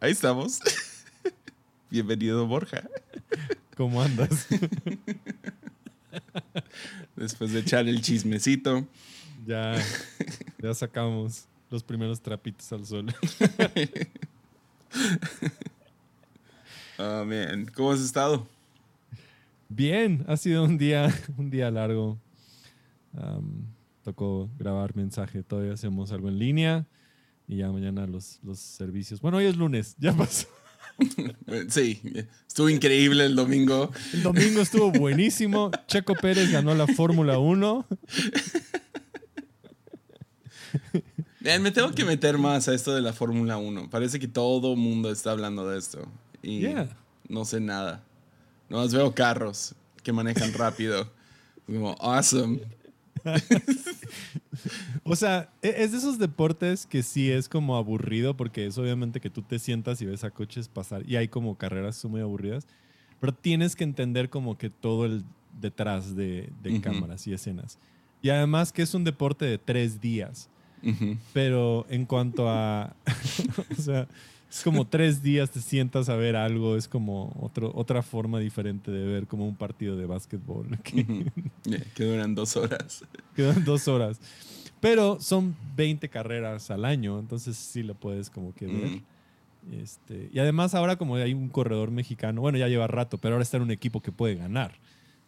Ahí estamos. Bienvenido, Borja. ¿Cómo andas? Después de echar el chismecito. Ya, ya sacamos los primeros trapitos al sol. Oh, man. ¿Cómo has estado? Bien, ha sido un día, un día largo. Am, tocó grabar mensaje, todavía hacemos algo en línea y ya mañana los, los servicios. Bueno, hoy es lunes, ya pasó. Sí, estuvo increíble el domingo. El domingo estuvo buenísimo. Checo Pérez ganó la Fórmula 1. Man, me tengo que meter más a esto de la Fórmula 1. Parece que todo mundo está hablando de esto. Y Yeah. no sé nada. Nomás veo carros que manejan rápido. Como, awesome. O sea, e- es de esos deportes que sí es como aburrido porque es obviamente que tú te sientas y ves a coches pasar y hay como carreras muy aburridas, pero tienes que entender como que todo el detrás de, cámaras y escenas. Y además que es un deporte de tres días, pero en cuanto a, o sea, es como tres días te sientas a ver algo, es como otro, otra forma diferente de ver como un partido de básquetbol. que-. Yeah, que duran dos horas. Quedan dos horas. Pero son 20 carreras al año, entonces sí lo puedes como que ver. Mm. Este, y además ahora como hay un corredor mexicano, bueno, ya lleva rato, pero ahora está en un equipo que puede ganar.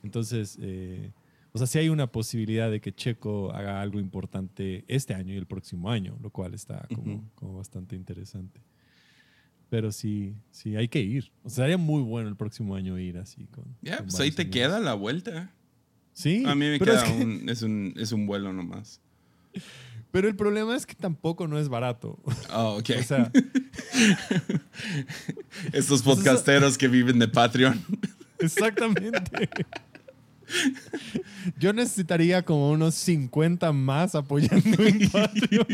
Entonces, eh, o sea, sí hay una posibilidad de que Checo haga algo importante este año y el próximo año, lo cual está como, como bastante interesante. Pero sí, sí, hay que ir. O sea, sería muy bueno el próximo año ir así con... Ya, con pues ahí te amigos. queda la vuelta. Sí. A mí me es queda que- un, es un, es un vuelo nomás. Pero el problema es que tampoco no es barato. Oh, ok. O sea, Estos pues podcasteros que viven de Patreon. exactamente. Yo necesitaría como unos 50 más apoyando en Patreon.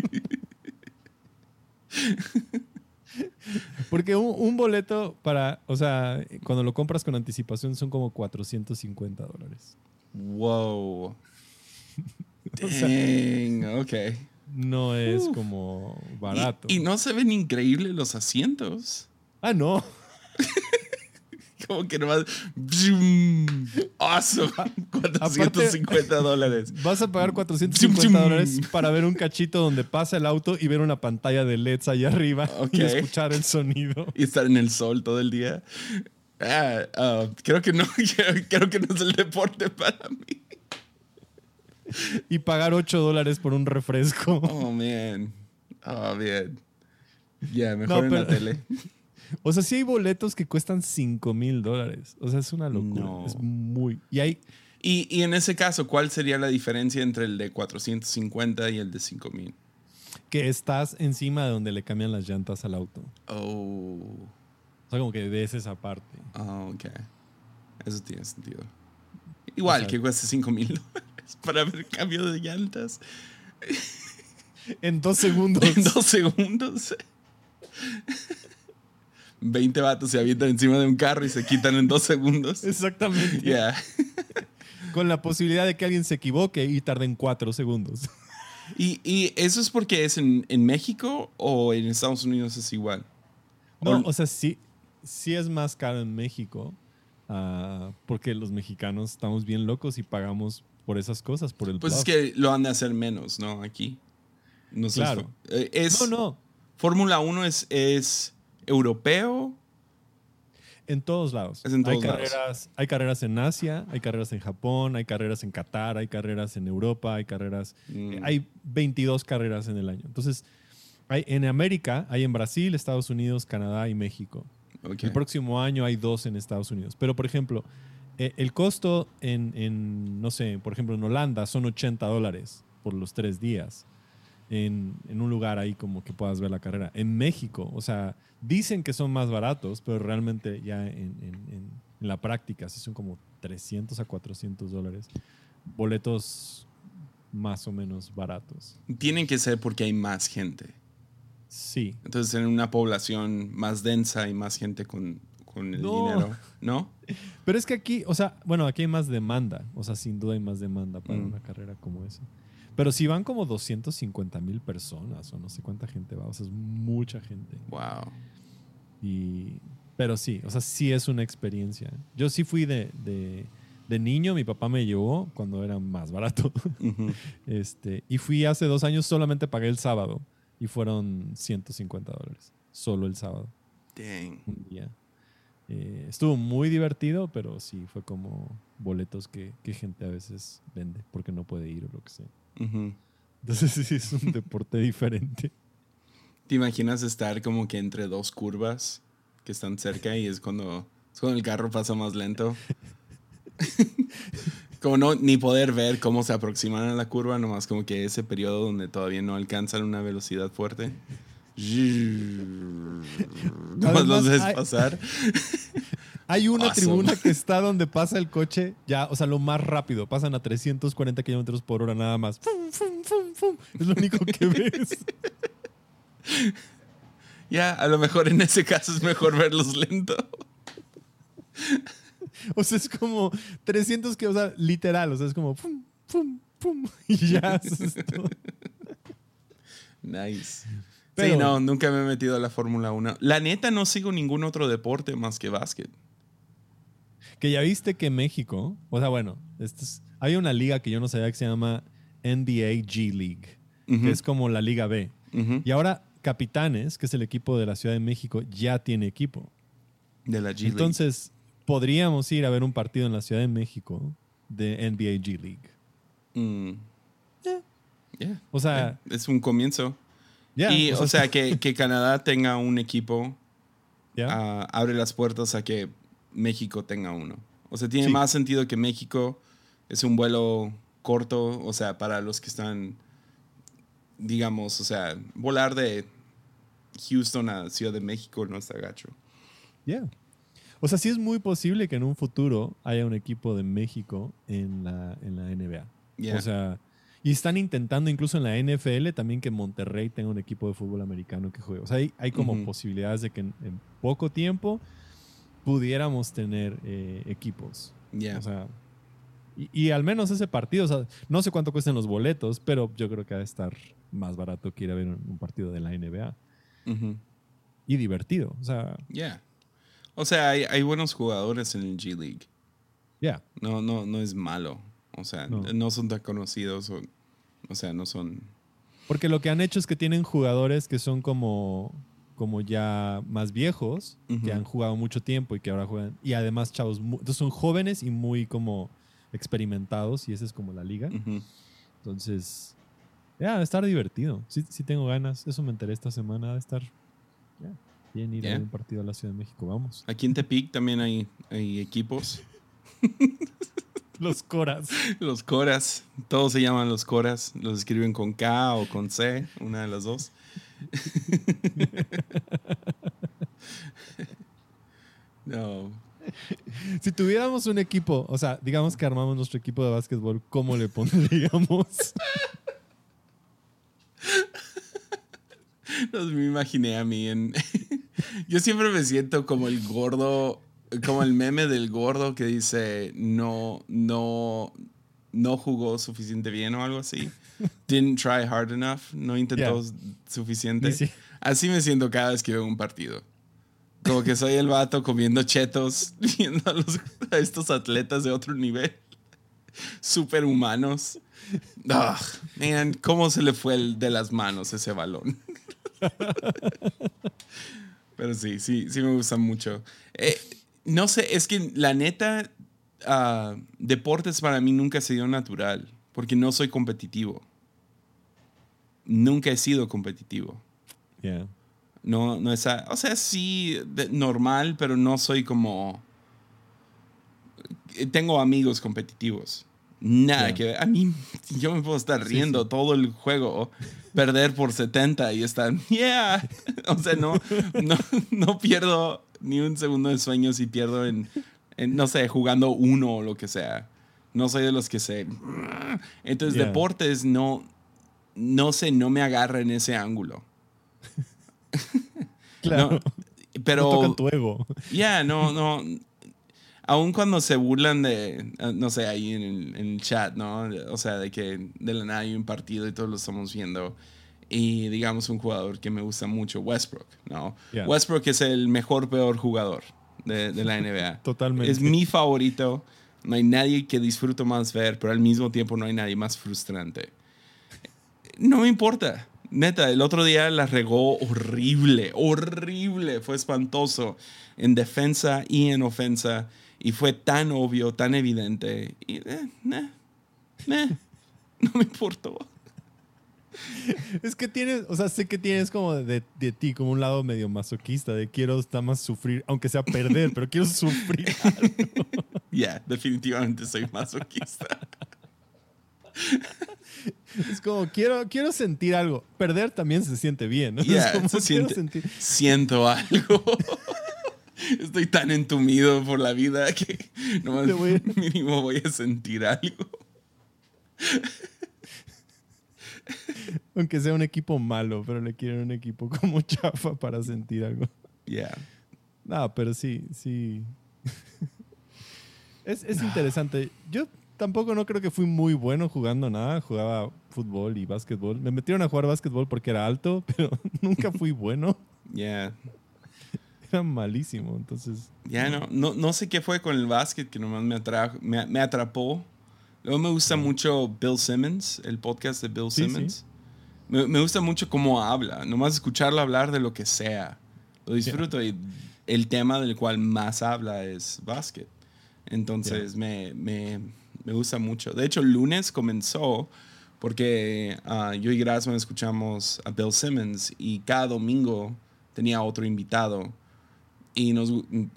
Porque un, un boleto para, o sea, cuando lo compras con anticipación son como 450 dólares. Wow. O sea- ok. No es Uf. como Y- barato. Y, no se ven increíbles los asientos. Ah, no. Como que nomás. Awesome. 450 dólares. Vas a pagar Zum, 450 zum. dólares para ver un cachito donde pasa el auto y ver una pantalla de LEDs allá arriba y escuchar el sonido. Y estar en el sol todo el día. Ah, ah, creo que no. Creo, que no es el deporte para mí. Y pagar 8 dólares por un refresco. Oh, man. Oh, man. Ya, mejor No, en la tele. O sea, sí hay boletos que cuestan 5 mil dólares. O sea, es una locura. No. Es muy... Y hay... Y, y en ese caso, ¿cuál sería la diferencia entre el de 450 y el de 5000? que estás encima de donde le cambian las llantas al auto. Oh. O sea, como que ves esa parte. Ah, ok. Eso tiene sentido. Igual O sea- que cueste 5 mil dólares para ver cambio de llantas En dos segundos. en dos segundos. 20 vatos se avientan encima de un carro y se quitan en dos segundos. Exactamente. Yeah. Con la posibilidad de que alguien se equivoque y tarden 4 segundos. ¿Y, y eso es porque es en, en México o en Estados Unidos es igual? No, O- sea, sí, sí es más caro en México. ah, porque los mexicanos estamos bien locos y pagamos por esas cosas, por el Pues es que lo han de hacer menos, ¿no? Aquí. No. Claro. Eh, Es, No, no. Fórmula 1 es, es europeo. En todos lados. Es en todos hay, lados. carreras, hay carreras en Asia, hay carreras en Japón, hay carreras en Qatar, hay carreras en Europa, hay carreras. Mm. Hay 22 carreras en el año. Entonces, hay, en América, hay en Brasil, Estados Unidos, Canadá y México. El próximo año hay dos en Estados Unidos. Pero, por ejemplo, eh, el costo en, en, no sé, por ejemplo, en Holanda son 80 dólares por los tres días. En, en un lugar ahí como que puedas ver la carrera. En México, o sea, dicen que son más baratos, pero realmente ya en, en- en- la práctica sí son como 300 a 400 dólares. Boletos más o menos baratos. Tienen que ser porque hay más gente. Sí. Entonces, en una población más densa y más gente con, con el No. dinero. ¿No? Pero es que aquí, o sea, bueno, aquí hay más demanda. O sea, sin duda hay más demanda para Mm. una carrera como esa. Pero si van como 250 mil personas o no sé cuánta gente va, o sea, es mucha gente. Wow. Y, pero sí, o sea, sí es una experiencia. Yo sí fui de, de, de niño, mi papá me llevó cuando era más barato. Este, y fui hace dos años, solamente pagué el sábado y fueron 150 dólares. Solo el sábado, Dang. un día. Eh, estuvo muy divertido, pero sí fue como boletos que, que gente a veces vende porque no puede ir o lo que sea. Ujú. Entonces sí es un deporte diferente. ¿Te imaginas estar como que entre dos curvas que están cerca y es cuando, es cuando el carro pasa más lento? como no, ni poder ver cómo se aproximan a la curva, nomás como que ese periodo donde todavía no alcanzan una velocidad fuerte. Nomás los ves pasar. Hay una Awesome. tribuna que está donde pasa el coche, ya, o sea, lo más rápido. Pasan a 340 kilómetros por hora nada más. Fum, fum, fum, fum. Es lo único que ves. Ya, a lo mejor en ese caso es mejor verlos lento. O sea, es como 300 que, o sea, literal, o sea, es como pum, pum, pum. Y ya, eso es todo. Nice. Pero- sí, no, nunca me he metido a la Fórmula 1. La neta, no sigo ningún otro deporte más que básquet. Que ya viste que México, o sea, bueno, esto es- hay una liga que yo no sabía que se llama NBA G League, que es como la Liga B. Y ahora Capitanes, que es el equipo de la Ciudad de México, ya tiene equipo. De la G League. Entonces, podríamos ir a ver un partido en la Ciudad de México de NBA G League. Mm. Yeah. Yeah. O sea, Es un comienzo. y, o sea, que, que Canadá tenga un equipo ah, abre las puertas a que México tenga uno. O sea, tiene Sí. más sentido que México es un vuelo corto, o sea, para los que están, digamos, o sea, volar de Houston a Ciudad de México no está gacho. Yeah. O sea, sí es muy posible que en un futuro haya un equipo de México en la, en la NBA. Yeah. O sea, y están intentando incluso en la NFL también que Monterrey tenga un equipo de fútbol americano que juegue. O sea, hay, hay como posibilidades de que en, en poco tiempo pudiéramos tener eh, equipos. Yeah. O sea, y, y al menos ese partido, o sea, no sé cuánto cuestan los boletos, pero yo creo que ha de estar más barato que ir a ver un, un partido de la NBA. Y divertido. O sea, Yeah. O sea, hay, hay buenos jugadores en el G League. ya. No, no, no es malo. O sea, no, No. son tan conocidos. O, o sea, no son. Porque lo que han hecho es que tienen jugadores que son como, como ya más viejos, que han jugado mucho tiempo y que ahora juegan. Y además, chavos, entonces son jóvenes y muy como experimentados y esa es como la liga. Entonces, ya, a estar divertido. Sí, sí tengo ganas. Eso me enteré esta semana de estar ya, bien ir a Ya. ver un partido a la Ciudad de México. Vamos. Aquí en Tepic también hay, hay equipos. Los Coras. Los Coras. Todos se llaman los Coras. Los escriben con K o con C, una de las dos. no. Si tuviéramos un equipo, o sea, digamos que armamos nuestro equipo de básquetbol, ¿cómo le pondríamos? Los me imaginé a mí en. Yo siempre me siento como el gordo, como el meme del gordo que dice no, no, no jugó suficiente bien o algo así. Didn't try hard enough, no intentó Yeah. suficiente. Sí. Así me siento cada vez que veo un partido. Como que soy el vato comiendo chetos, viendo a, los- a estos atletas de otro nivel. Superhumanos. Ah, man, ¿cómo se le fue el de las manos ese balón? Pero sí, sí, sí me gusta mucho. Eh, no sé, es que la neta, ah, deportes para mí nunca se dio natural, porque no soy competitivo. Nunca he sido competitivo. Yeah. No, no es, o sea, sí, de- normal, pero no soy como... eh, Tengo amigos competitivos. Nada que ver. A mí, yo me puedo estar Sí, riendo sí. todo el juego, perder por 70 y estar, yeah. O sea, no, no, no pierdo ni un segundo de sueño si pierdo en, en, no sé, jugando uno o lo que sea. No soy de los que se... Entonces, deportes no, no sé, no me agarra en ese ángulo. Claro. No, pero... No tocan tu ego. Ya, no, no. Aún cuando se burlan de, no sé, ahí en el, en el chat, ¿no? O sea, de que de la nada hay un partido y todos lo estamos viendo. y digamos un jugador que me gusta mucho, Westbrook, ¿no? Yeah. Westbrook es el mejor, peor jugador de, de la NBA. Totalmente. Es mi favorito. No hay nadie que disfruto más ver, pero al mismo tiempo no hay nadie más frustrante. No me importa. Neta, el otro día la regó horrible, horrible. Fue espantoso en defensa y en ofensa. Y fue tan obvio, tan evidente. Y, eh, no me importó. Es que tienes, o sea, sé que tienes como de, de ti, como un lado medio masoquista, de quiero estar más sufrir, aunque sea perder, pero quiero sufrir. Ya, definitivamente soy masoquista. Es como, quiero, quiero sentir algo. Perder también se siente bien, ¿no? Es como, se quiero siente- sentir. siento algo. Estoy tan entumido por la vida que nomás voy- mínimo voy a sentir algo. Aunque sea un equipo malo, pero le quieren un equipo como chafa para sentir algo. Yeah. No, pero sí, sí. es, es interesante. Yo tampoco no creo que fui muy bueno jugando nada. Jugaba fútbol y básquetbol. Me metieron a jugar básquetbol porque era alto, pero nunca fui bueno. Yeah. Era malísimo, entonces... Ya no, no, no sé qué fue con el básquet que nomás me, atrajo, me, me atrapó. Luego me gusta mucho Bill Simmons, el podcast de Bill Sí, sí. Simmons. Me, me gusta mucho cómo habla, nomás escucharlo hablar de lo que sea. Lo disfruto y el tema del cual más habla es básquet. Entonces me, me, me gusta mucho. De hecho, el lunes comenzó porque ah, yo y Grassman escuchamos a Bill Simmons y cada domingo tenía otro invitado. Y nos,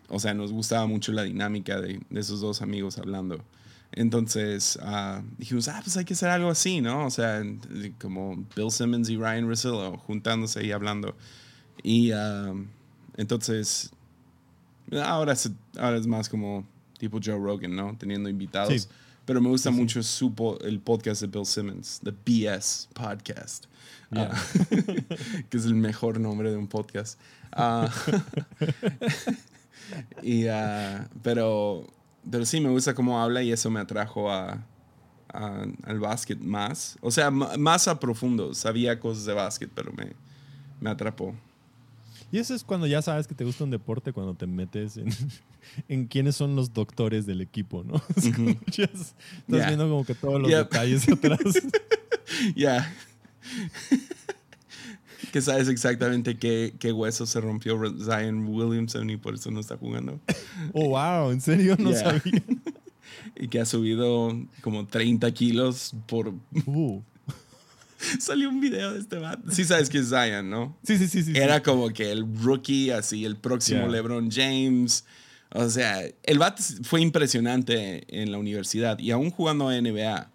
o sea, nos gustaba mucho la dinámica de, de esos dos amigos hablando. Entonces ah, dijimos, ah, pues hay que hacer algo así, ¿no? O sea, como Bill Simmons y Ryan Russillo juntándose y hablando. Y ah, entonces, ahora es, ahora es más como tipo Joe Rogan, ¿no? Teniendo invitados. Sí. Pero me gusta Sí, mucho su po- el podcast de Bill Simmons, The BS Podcast. Yeah. Ah, que es el mejor nombre de un podcast. Ah, y, pero, pero sí, me gusta cómo habla y eso me atrajo a, a- al básquet más. O sea, más a profundo. Sabía cosas de básquet, pero me, me atrapó. Y eso es cuando ya sabes que te gusta un deporte, cuando te metes en, en quiénes son los doctores del equipo, ¿no? Es como ya estás Yeah. viendo como que todos los detalles atrás. Ya. que sabes exactamente qué, qué hueso se rompió Zion Williamson y por eso no está jugando. Oh, wow, ¿en serio? No Yeah. sabía. Y que ha subido como 30 kilos por... Uh. Salió un video de este vato. Sí sabes que es Zion, ¿no? Sí, sí, sí, sí. sí. Era como que el rookie, así, el próximo Yeah. LeBron James. O sea, el vato fue impresionante en la universidad y aún jugando a NBA,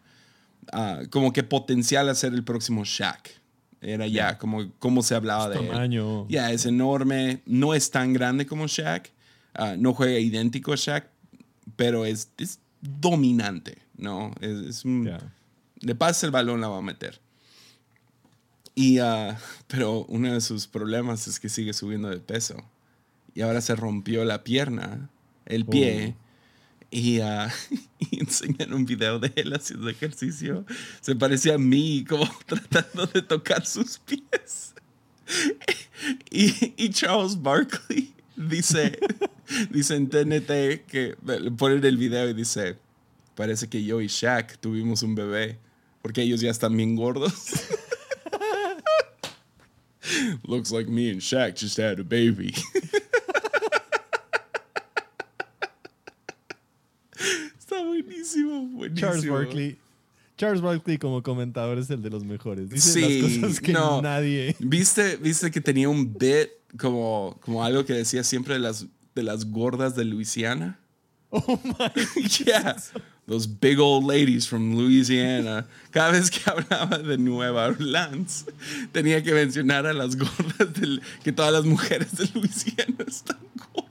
ah, como que potencial a ser el próximo Shaq. Era ya como, como se hablaba de él. tamaño. Ya, es enorme, no es tan grande como Shaq, ah, no juega idéntico a Shaq, pero es, es dominante, ¿no? Es, es un- Ya. le pasa el balón, la va a meter. Y, ah, pero uno de sus problemas es que sigue subiendo de peso. Y ahora se rompió la pierna, el pie. Y, enseñan un video de él haciendo ejercicio. Se parecía a mí, como tratando de tocar sus pies. Y, y Charles Barkley dice, dice en TNT que ponen el video y dice, parece que yo y Shaq tuvimos un bebé, porque ellos ya están bien gordos. Looks like me and Shaq just had a baby. Está buenísimo, buenísimo. Charles Barkley. Charles Barkley como comentador es el de los mejores. Dice Sí, las cosas que no. nadie. ¿Viste, ¿Viste que tenía un bit como, como algo que decía siempre de las, de las gordas de Luisiana? Oh my. yeah. Those big old ladies from Louisiana. Cada vez que hablaba de Nueva Orleans, tenía que mencionar a las gordas que todas las mujeres de Luisiana están gordas.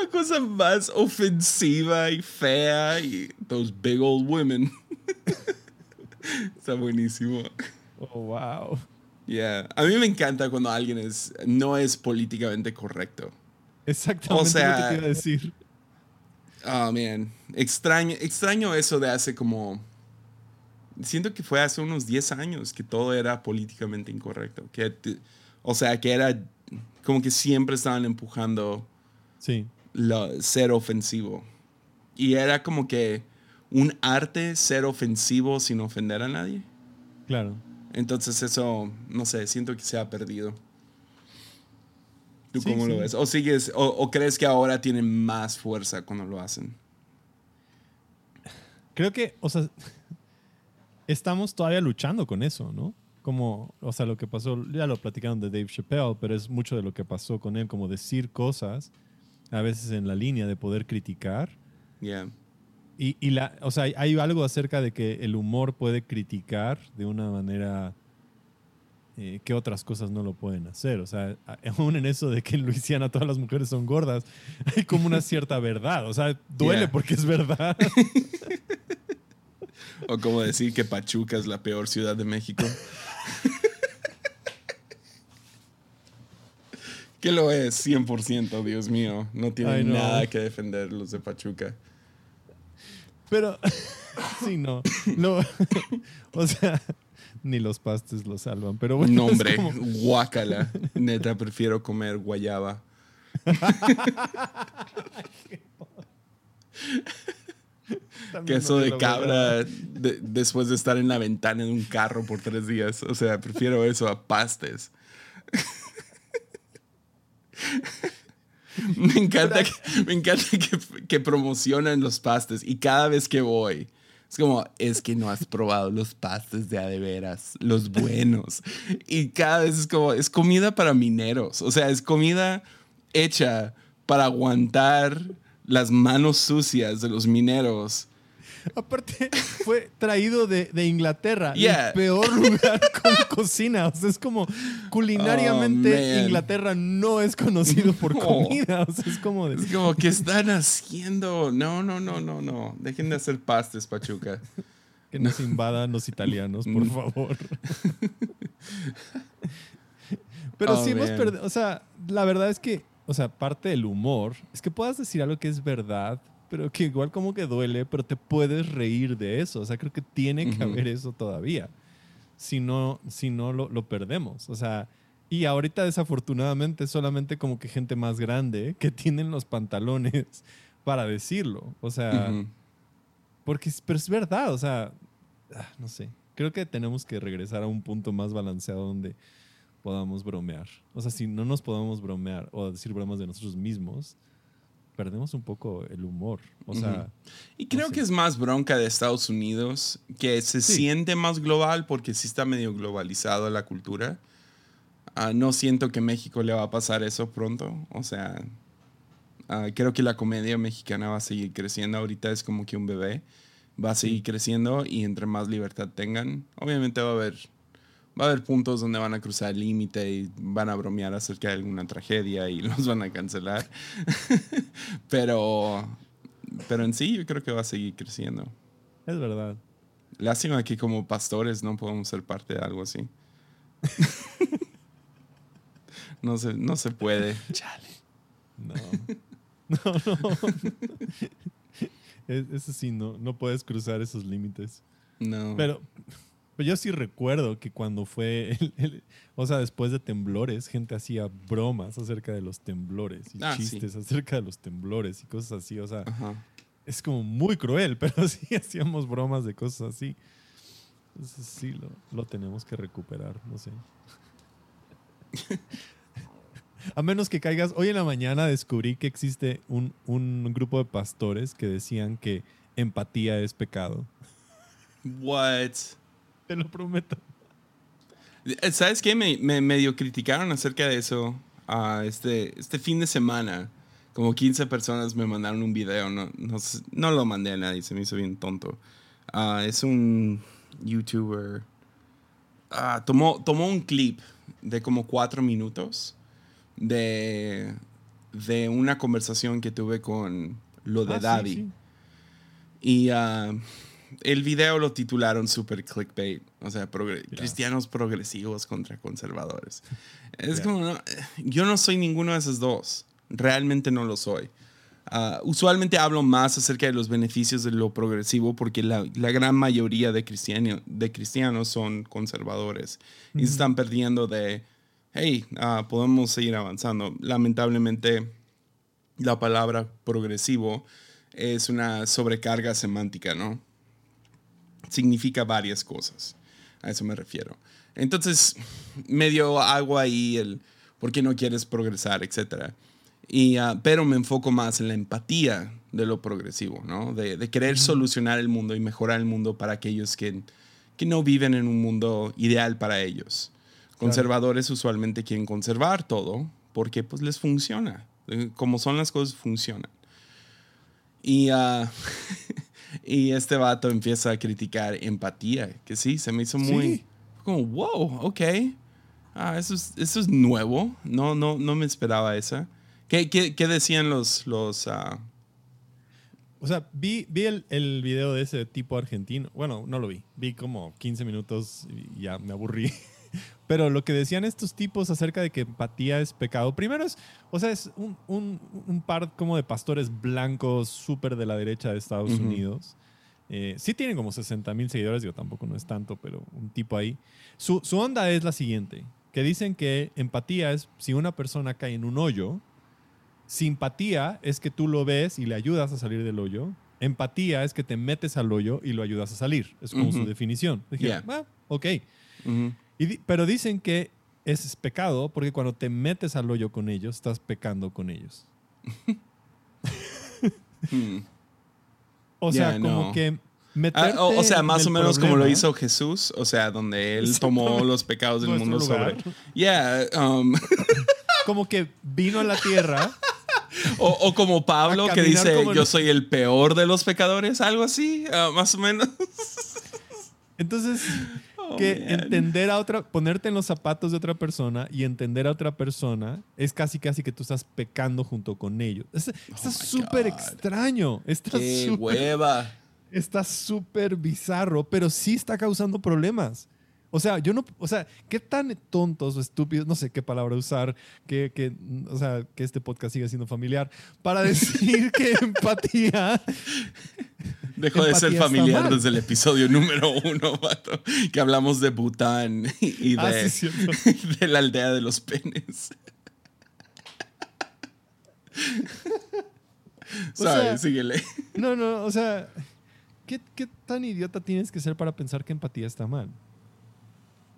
La cosa más ofensiva y fea y those big old women. Está buenísimo. Oh, wow. Yeah. A mí me encanta cuando alguien es, no es políticamente correcto. Exactamente O sea, lo que te iba a decir. Oh, man. Extraño, extraño eso de hace como siento que fue hace unos 10 años que todo era políticamente incorrecto. Que, o sea, que era como que siempre estaban empujando sí. Lo, ser ofensivo. Y era como que un arte ser ofensivo sin ofender a nadie. Claro. Entonces eso, no sé, siento que se ha perdido. ¿Tú cómo lo ves? ¿O, sigues, o, crees que ahora tienen más fuerza cuando lo hacen? Creo que, o sea, estamos todavía luchando con eso, ¿no? Como, o sea, lo que pasó, ya lo platicaron de Dave Chappelle, pero es mucho de lo que pasó con él, como decir cosas, a veces en la línea de poder criticar. Yeah. Y, y la, o sea, hay algo acerca de que el humor puede criticar de una manera eh, que otras cosas no lo pueden hacer. O sea, aún en eso de que en Luisiana todas las mujeres son gordas, hay como una cierta verdad. O sea, duele porque es verdad. o como decir que Pachuca es la peor ciudad de México. que lo es, 100%, Dios mío. No tiene nada que defender los de Pachuca. Pero, sí, no. no. o sea, ni los pastes lo salvan. Pero bueno. Nombre, guácala. Neta, prefiero comer guayaba. Queso de cabra después de estar en la ventana de un carro por tres días. O sea, prefiero eso a pastes. Me encanta, que, me encanta que, promocionan los pastes y cada vez que voy, es como, es que no has probado los pastes de adeveras, los buenos. Y cada vez es como, es comida para mineros, o sea, es comida hecha para aguantar las manos sucias de los mineros Aparte, fue traído de, Inglaterra, el peor lugar con cocina. O sea, es como culinariamente oh, Inglaterra no es conocido por comida. O sea, es como Es como, ¿qué están haciendo? No, no, no, no, no. Dejen de hacer pastes, Pachuca. Que nos invadan los italianos, por mm. favor. Pero oh, sí hemos perdido, o sea, la verdad es que, o sea, parte del humor es que puedas decir algo que es verdad, pero que igual como que duele, pero te puedes reír de eso. O sea, creo que tiene que haber eso todavía. Si no, si no lo, lo, perdemos. O sea, y ahorita desafortunadamente solamente como que gente más grande que tienen los pantalones para decirlo. O sea, porque, pero es verdad, o sea, ah, no sé. Creo que tenemos que regresar a un punto más balanceado donde podamos bromear. O sea, si no nos podemos bromear o decir bromas de nosotros mismos, perdemos un poco el humor. O sea. Y creo que es más bronca de Estados Unidos, que se siente más global porque sí está medio globalizado la cultura. Ah, no siento que México le va a pasar eso pronto. O sea, ah, creo que la comedia mexicana va a seguir creciendo. Ahorita es como que un bebé. Va a seguir creciendo y entre más libertad tengan, obviamente va a haber va a haber puntos donde van a cruzar el límite y van a bromear acerca de alguna tragedia y los van a cancelar. pero, pero en sí yo creo que va a seguir creciendo. Es verdad. Lástima que como pastores no podemos ser parte de algo así. no, se, no se puede. Chale. No. No, no. Eso sí, no, no puedes cruzar esos límites. No. Pero, pero yo sí recuerdo que cuando fue, o sea, después de temblores, gente hacía bromas acerca de los temblores y ah, chistes acerca de los temblores y cosas así. O sea, es como muy cruel, pero sí hacíamos bromas de cosas así. Entonces sí, lo, lo tenemos que recuperar, no sé. A menos que caigas, hoy en la mañana descubrí que existe un, un grupo de pastores que decían que empatía es pecado. What? Te lo prometo. Eh, ¿Sabes qué? Me, me medio criticaron acerca de eso uh, este, este fin de semana. Como 15 personas me mandaron un video. No, no, no lo mandé a nadie, se me hizo bien tonto. Uh, es un youtuber. Uh, tomó, tomó un clip de como cuatro minutos de, de una conversación que tuve con lo de ah, Daddy. Y el video lo titularon super clickbait, o sea, cristianos progresivos contra conservadores. Es como, yo no soy ninguno de esos dos, realmente no lo soy. ah, usualmente hablo más acerca de los beneficios de lo progresivo porque la, la gran mayoría de, cristiano, de cristianos son conservadores y se están perdiendo de, hey, ah, podemos seguir avanzando. Lamentablemente, la palabra progresivo es una sobrecarga semántica, ¿no? Significa varias cosas. A eso me refiero. Entonces, medio hago ahí el por qué no quieres progresar, etc. Y, ah, pero me enfoco más en la empatía de lo progresivo, ¿no? De, querer solucionar el mundo y mejorar el mundo para aquellos que, que no viven en un mundo ideal para ellos. Conservadores usualmente quieren conservar todo porque pues les funciona. Eh, como son las cosas, funcionan. Y, uh, y este vato empieza a criticar empatía, que sí, se me hizo muy como, wow, ok. Ah, eso es, eso es nuevo. No, no, no me esperaba esa. ¿Qué, qué, qué decían los... los uh... O sea, vi, vi el, el, video de ese tipo argentino. Bueno, no lo vi. Vi como 15 minutos y ya me aburrí. Pero lo que decían estos tipos acerca de que empatía es pecado, primero es, o sea, es un, un, un par como de pastores blancos súper de la derecha de Estados Unidos. Eh, sí tienen como 60 mil seguidores, digo, tampoco no es tanto, pero un tipo ahí. Su, su onda es la siguiente, que dicen que empatía es si una persona cae en un hoyo, simpatía es que tú lo ves y le ayudas a salir del hoyo, empatía es que te metes al hoyo y lo ayudas a salir. Es como su definición. Dije, ah, ok pero dicen que es pecado porque cuando te metes al hoyo con ellos, estás pecando con ellos. Hmm. O sea, como que ah, o, sea, más o menos como lo hizo Jesús, o sea, donde él tomó los pecados del mundo sobre. Yeah, um. como que vino a la tierra. O, como Pablo que dice, yo soy el peor de los pecadores, algo así, ah, más o menos. Entonces, Oh, que entender a otra, ponerte en los zapatos de otra persona y entender a otra persona es casi casi que tú estás pecando junto con ellos. Es, está oh súper extraño. Está Qué hueva. Está súper bizarro, pero sí está causando problemas. O sea, yo no, o sea, qué tan tontos o estúpidos, no sé qué palabra usar, que, que, o sea, que este podcast siga siendo familiar, para decir que empatía Dejó de ser familiar desde el episodio número uno, vato, que hablamos de Bután y ah, de, la aldea de los penes. ¿Sabes? Síguele. No, no, o sea, ¿qué, ¿qué tan idiota tienes que ser para pensar que empatía está mal?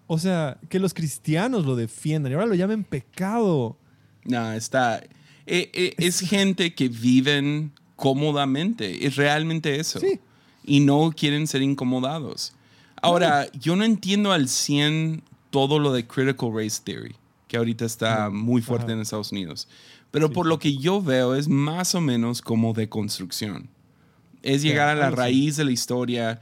O sea, que los cristianos lo defiendan y ahora lo llamen pecado. No, está. Eh, eh, es gente que viven cómodamente. Es realmente eso. Y no quieren ser incomodados. Ahora, yo no entiendo al 100 todo lo de Critical Race Theory, que ahorita está muy fuerte en Estados Unidos. Pero por lo que yo veo es más o menos como de construcción. Es llegar a la raíz de la historia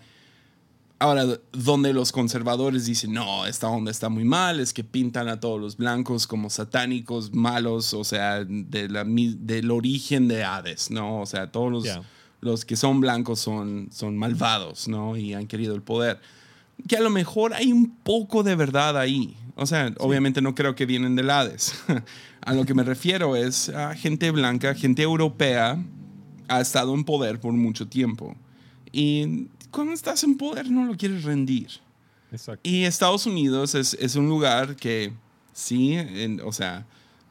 Ahora, donde los conservadores dicen, no, esta onda está muy mal, es que pintan a todos los blancos como satánicos, malos, o sea, de la, del origen de Hades, ¿no? O sea, todos los, los que son blancos son, son malvados, ¿no? Y han querido el poder. Que a lo mejor hay un poco de verdad ahí. O sea, obviamente no creo que vienen del Hades. a lo que me refiero es a gente blanca, gente europea, ha estado en poder por mucho tiempo. Y cuando estás en poder no lo quieres rendir. Exacto. Y Estados Unidos es, es un lugar que sí, o sea,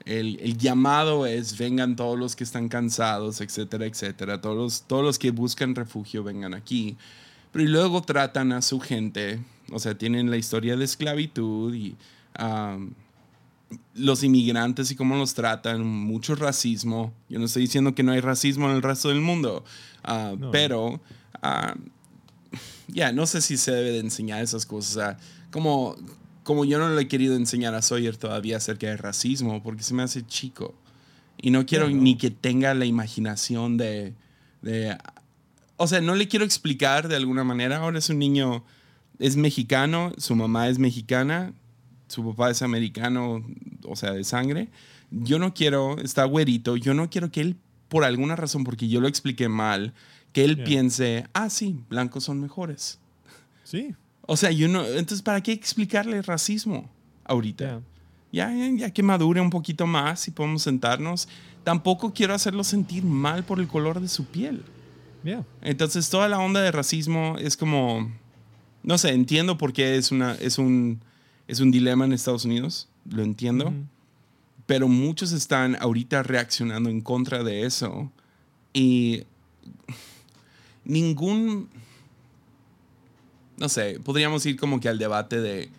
el, el, llamado es vengan todos los que están cansados, etcétera, etcétera. Todos los, todos los que buscan refugio vengan aquí. Pero luego tratan a su gente, o sea, tienen la historia de esclavitud y los inmigrantes y cómo los tratan, mucho racismo. Yo no estoy diciendo que no hay racismo en el resto del mundo, ah, pero ya, no sé si se debe de enseñar esas cosas. como, como yo no le he querido enseñar a Sawyer todavía acerca del racismo, porque se me hace chico. Y no quiero ni que tenga la imaginación de, de... O sea, no le quiero explicar de alguna manera. Ahora es un niño, es mexicano, su mamá es mexicana, su papá es americano, o sea, de sangre. Yo no quiero, está güerito, yo no quiero que él, por alguna razón, porque yo lo expliqué mal, que él piense, ah, sí, blancos son mejores. Sí. O sea, yo no, entonces, ¿para qué explicarle racismo ahorita? ya, ya que madure un poquito más y podemos sentarnos, tampoco quiero hacerlo sentir mal por el color de su piel. Yeah. Entonces toda la onda de racismo es como, no sé, entiendo por qué es, una, es, un, es un dilema en Estados Unidos, lo entiendo, pero muchos están ahorita reaccionando en contra de eso y ningún, no sé, podríamos ir como que al debate de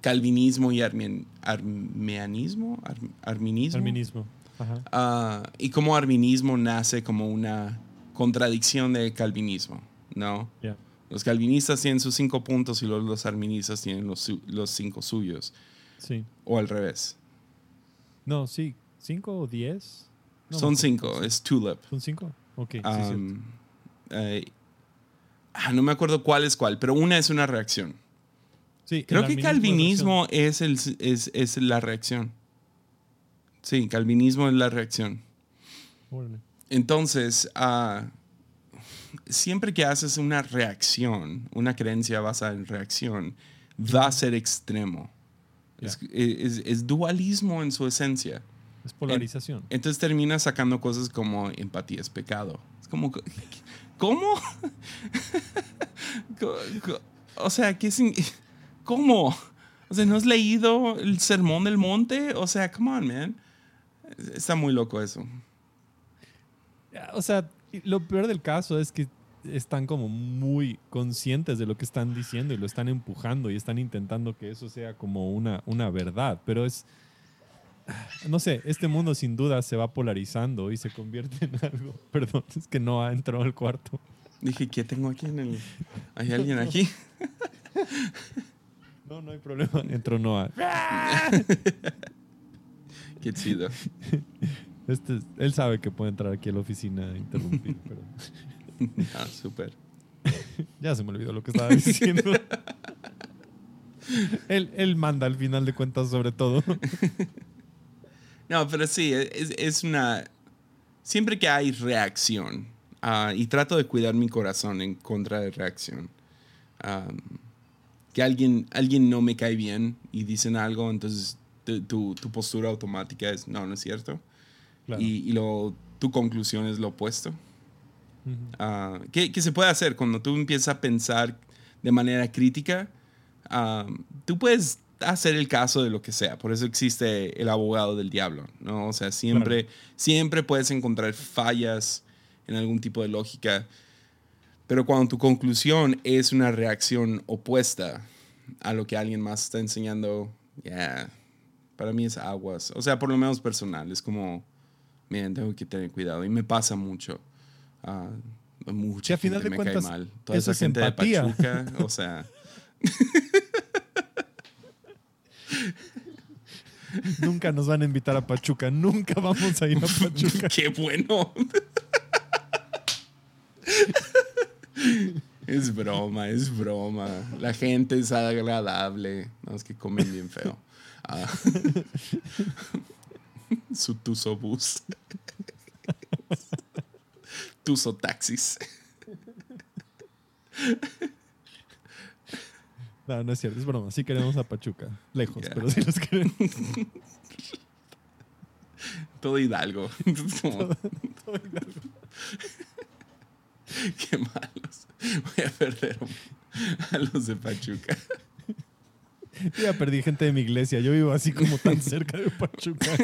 calvinismo y armien- Ar- arminismo. Arminismo. Ajá. Ah, y cómo arminismo nace como una contradicción de calvinismo, ¿no? Yeah. Los calvinistas tienen sus cinco puntos y los, los arministas tienen los, los cinco suyos, Sí. o al revés. No, sí. ¿Cinco o diez? No, Son cinco, es tulip. ¿Son cinco? Ok, sí, Um. Eh, ah, no me acuerdo cuál es cuál, pero una es una reacción. Sí, Creo que calvinismo es, el, es, es la reacción. Sí, calvinismo es la reacción. Entonces, ah, siempre que haces una reacción, una creencia basada en reacción, va a ser extremo. Es, es- es dualismo en su esencia. Es polarización. Entonces termina sacando cosas como empatía es pecado. Es como, ¿cómo? O sea, ¿qué sin- ¿cómo? O sea, ¿no has leído el Sermón del Monte? O sea, come on, man. Está muy loco eso. O sea, lo peor del caso es que están como muy conscientes de lo que están diciendo y lo están empujando y están intentando que eso sea como una, una verdad. Pero es, no sé, este mundo sin duda se va polarizando y se convierte en algo. Perdón, es que no ha entrado al cuarto. Dije, ¿qué tengo aquí en el... ¿Hay alguien aquí? No, no hay problema. Entró Noah. Qué chido. Este, él sabe que puede entrar aquí a la oficina a interrumpir, pero Ah, súper. ya se me olvidó lo que estaba diciendo. él, él manda al final de cuentas sobre todo. No, pero sí, es, es una... Siempre que hay reacción, ah, y trato de cuidar mi corazón en contra de reacción, que alguien, alguien no me cae bien y dicen algo, entonces tu, tu- tu postura automática es, no, no es cierto. Claro. Y, y lo, tu conclusión es lo opuesto. Ujú. Ah, ¿qué, qué se puede hacer cuando tú empiezas a pensar de manera crítica? tú puedes hacer el caso de lo que sea, por eso existe el abogado del diablo, ¿no? O sea, siempre, siempre puedes encontrar fallas en algún tipo de lógica, pero cuando tu conclusión es una reacción opuesta a lo que alguien más está enseñando, ya, para mí es aguas, o sea, por lo menos personal, es como, miren, tengo que tener cuidado y me pasa mucho. Ah, mucha Que a final gente de me cae cuentas, mal. Toda esa es gente empatía. de Pachuca, o sea, Nunca nos van a invitar a Pachuca. Nunca vamos a ir a Pachuca. qué bueno. es broma, es broma. La gente es agradable. Es que comen bien feo. Ah. Su tuso bus. tuso taxis. No, no es cierto. Es broma. Sí queremos a Pachuca. Lejos, pero sí los queremos. Todo Hidalgo. Como- Qué malos. Voy a perder a los de Pachuca. Ya perdí gente de mi iglesia. Yo vivo así como tan cerca de Pachuca.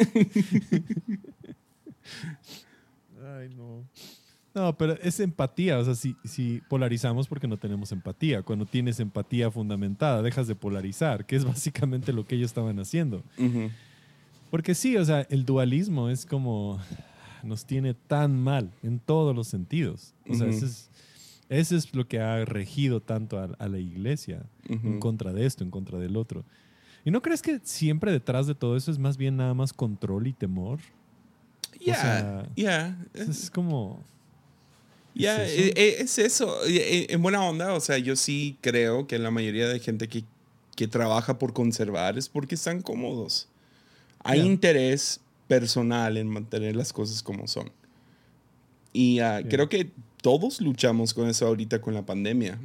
Ay, no. No, pero es empatía. O sea, si, si polarizamos porque no tenemos empatía. Cuando tienes empatía fundamentada, dejas de polarizar, que es básicamente lo que ellos estaban haciendo. Porque sí, o sea, el dualismo es como nos tiene tan mal en todos los sentidos. O sea, Ujú. ese, es, ese es lo que ha regido tanto a, a la iglesia en contra de esto, en contra del otro. ¿Y no crees que siempre detrás de todo eso es más bien nada más control y temor? Ya, sea. Es, es como... Ya, ¿Es eh, eso? eh, es eso. Eh, En buena onda, o sea, yo sí creo que la mayoría de gente que, que trabaja por conservar es porque están cómodos. Hay Ya. interés personal en mantener las cosas como son. Y ah, Ya. creo que todos luchamos con eso ahorita con la pandemia.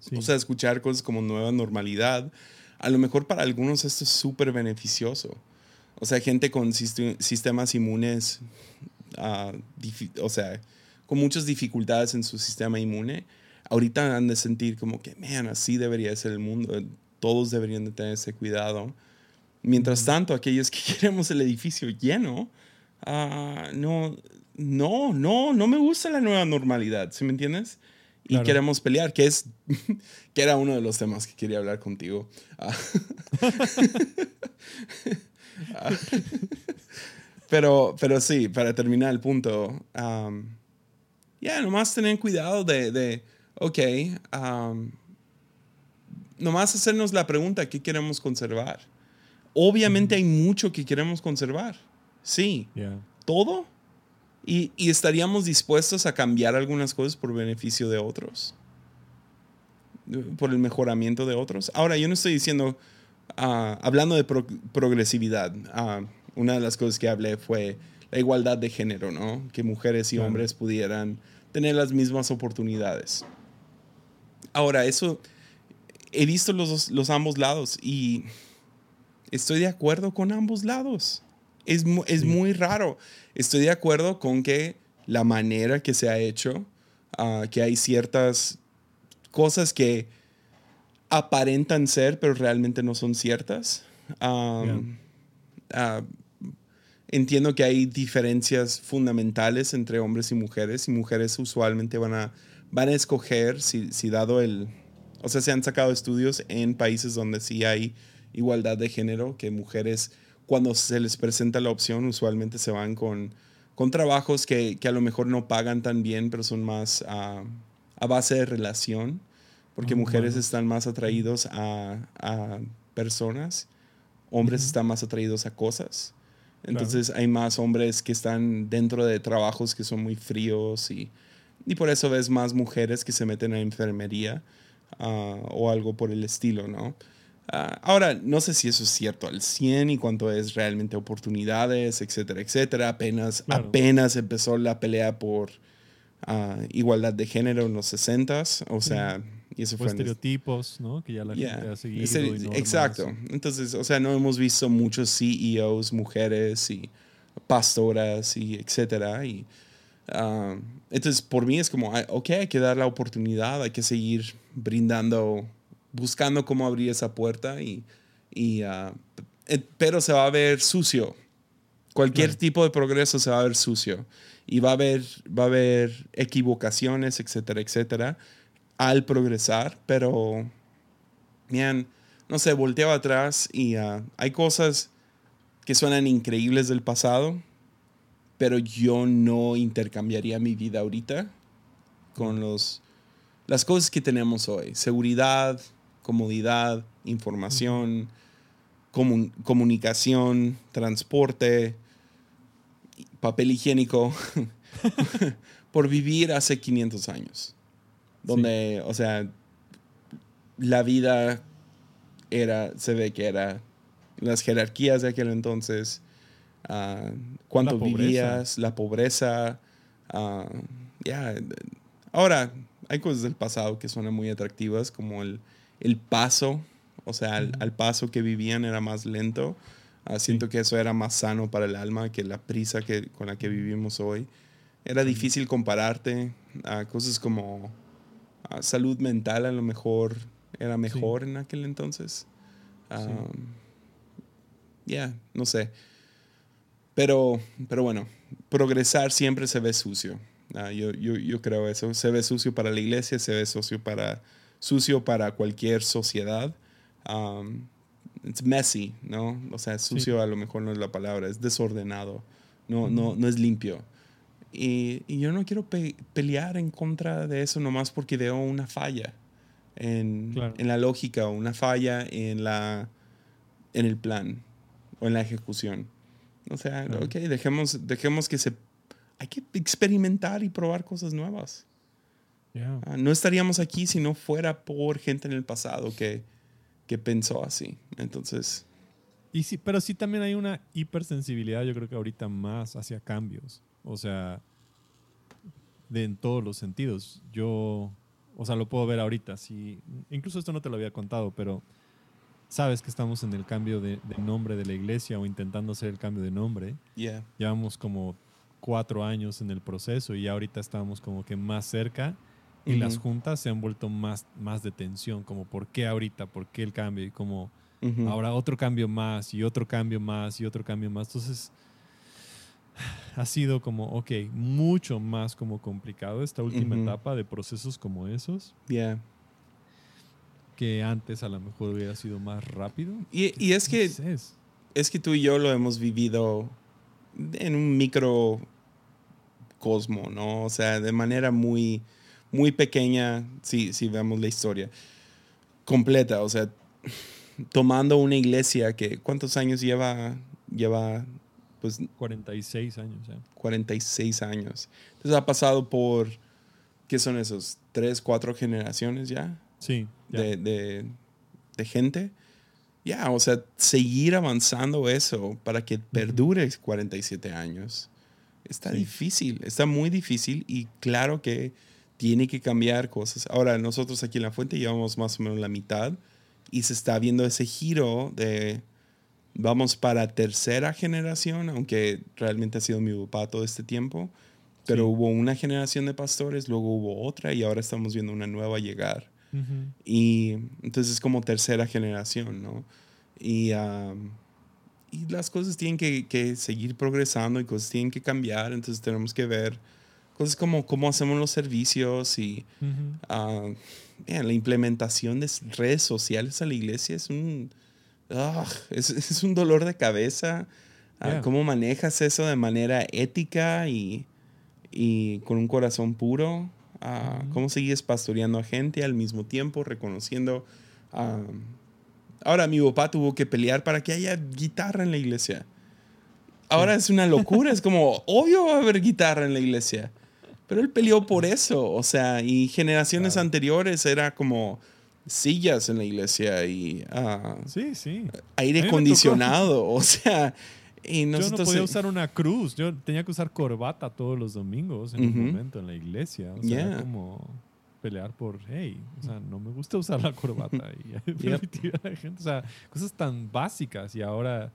sí. O sea, escuchar cosas como nueva normalidad. a lo mejor para algunos esto es súper beneficioso. O sea, gente con sistemas inmunes, uh, o sea, con muchas dificultades en su sistema inmune, ahorita han de sentir como que, man, así debería ser el mundo, todos deberían de tener ese cuidado. Mientras tanto, aquellos que queremos el edificio lleno, uh, no, no, no, no me gusta la nueva normalidad, ¿sí me entiendes? Y queremos pelear, que es, que era uno de los temas que quería hablar contigo. Ah. pero, pero sí, para terminar el punto, um, ya, nomás tener cuidado de, de ok, um, nomás hacernos la pregunta, ¿qué queremos conservar? Obviamente hay mucho que queremos conservar, sí. ¿Todo? Y, estaríamos dispuestos a cambiar algunas cosas por beneficio de otros, por el mejoramiento de otros. Ahora, yo no estoy diciendo, ah, hablando de progresividad, ah, una de las cosas que hablé fue la igualdad de género, ¿no? Que mujeres y hombres pudieran tener las mismas oportunidades. Ahora, eso, he visto los, los ambos lados y estoy de acuerdo con ambos lados. Es, es muy raro estoy de acuerdo con que la manera que se ha hecho, ah, que hay ciertas cosas que aparentan ser, pero realmente no son ciertas. Entiendo que hay diferencias fundamentales entre hombres y mujeres y mujeres usualmente van a, van a escoger, si, si dado el... O sea, se han sacado estudios en países donde sí hay igualdad de género, que mujeres cuando se les presenta la opción, usualmente se van con, con trabajos que, que a lo mejor no pagan tan bien, pero son más a base de relación, porque ah, mujeres están más atraídos a, a personas, hombres están más atraídos a cosas. Entonces hay más hombres que están dentro de trabajos que son muy fríos y, y por eso ves más mujeres que se meten a enfermería ah, o algo por el estilo, ¿no? Ah, ahora, no sé si eso es cierto al 100 y cuánto es realmente oportunidades, etcétera, etcétera. Apenas, apenas empezó la pelea por ah, igualdad de género en los 60 o sea, y eso fue estereotipos, ¿no? Que ya la gente ha seguido. exacto. Entonces, o sea, no hemos visto muchos CEOs, mujeres y pastoras y etcétera. Y, ah, entonces, por mí es como, ok, hay que dar la oportunidad, hay que seguir brindando buscando cómo abrir esa puerta y, y uh, pero se va a ver sucio. Cualquier tipo de progreso se va a ver sucio y va a haber, va a haber equivocaciones, etcétera, etcétera, al progresar, pero, bien, no sé, volteo atrás y uh, hay cosas que suenan increíbles del pasado, pero yo no intercambiaría mi vida ahorita con los, las cosas que tenemos hoy. Seguridad, comodidad, información, comunicación, transporte, papel higiénico, por vivir hace 500 años. Donde, o sea, la vida era, se ve que era las jerarquías de aquel entonces, uh, cuánto vivías, la pobreza. Ah, ya, ahora hay cosas del pasado que son muy atractivas, como el, el paso, o sea, al, paso que vivían era más lento. Ah, siento que eso era más sano para el alma que la prisa que, con la que vivimos hoy. Era difícil compararte a cosas como salud mental, a lo mejor era mejor en aquel entonces. Ya, no sé. Pero, pero bueno, progresar siempre se ve sucio. Ah, yo, yo, yo creo eso. Se ve sucio para la iglesia, se ve sucio para sucio para cualquier sociedad. Um, it's messy, ¿no? O sea, sucio a lo mejor no es la palabra, es desordenado, no, no, no es limpio. Y, y yo no quiero pelear en contra de eso nomás porque veo una falla en, en, la lógica o una falla en, la, en el plan o en la ejecución. O sea, ok, dejemos, dejemos que se... Hay que experimentar y probar cosas nuevas. Ah, no estaríamos aquí si no fuera por gente en el pasado que, que pensó así. Entonces. Y sí, pero sí también hay una hipersensibilidad, yo creo que ahorita más hacia cambios. O sea, de en todos los sentidos. Yo, o sea, lo puedo ver ahorita. Si, incluso esto no te lo había contado, pero sabes que estamos en el cambio de, de nombre de la iglesia o intentando hacer el cambio de nombre. Yeah. Llevamos como cuatro años en el proceso y ahorita estamos como que más cerca y las juntas se han vuelto más, más de tensión, como por qué ahorita, por qué el cambio y como Ujú. ahora otro cambio más y otro cambio más y otro cambio más. Entonces ha sido como, ok, mucho más como complicado esta última etapa de procesos como esos Yeah. que antes a lo mejor hubiera sido más rápido. Y, y es que es que tú y yo lo hemos vivido en un micro cosmo, ¿no? O sea, de manera muy, muy pequeña, si, si vemos la historia completa, o sea, tomando una iglesia que, ¿cuántos años lleva? Lleva, pues, 46 años ya. 46 años. Entonces ha pasado por, ¿qué son esos? ¿Tres, cuatro generaciones ya? Sí, ya. de, de- de gente. Ya, o sea, seguir avanzando eso para que perdure 47 años. Está Sí. difícil, está muy difícil y claro que tiene que cambiar cosas. Ahora, nosotros aquí en La Fuente llevamos más o menos la mitad y se está viendo ese giro de vamos para tercera generación, aunque realmente ha sido mi papá todo este tiempo, pero Sí. hubo una generación de pastores, luego hubo otra y ahora estamos viendo una nueva llegar. Ujú. Y entonces es como tercera generación, ¿no? Y, am, y las cosas tienen que, que seguir progresando y cosas tienen que cambiar, entonces tenemos que ver cosas como cómo hacemos los servicios y Ujú. ah, man, la implementación de redes sociales a la iglesia es un, ah, es, es un dolor de cabeza. Ah, Yeah. ¿Cómo manejas eso de manera ética y, y con un corazón puro? Ah, Ujú. ¿Cómo sigues pastoreando a gente al mismo tiempo, reconociendo? ah, ahora, mi papá tuvo que pelear para que haya guitarra en la iglesia. Ahora es una locura, es como, obvio va a haber guitarra en la iglesia. Pero él peleó por eso, o sea, y generaciones Claro. anteriores era como sillas en la iglesia y Sí, sí. aire acondicionado, o sea, y Yo no nosotros... podía usar una cruz. Yo tenía que usar corbata todos los domingos en Ujú. un momento en la iglesia. O sea, Yeah. como pelear por, hey, o sea, no me gusta usar la corbata y permitir a la gente. O sea, cosas tan básicas y ahora,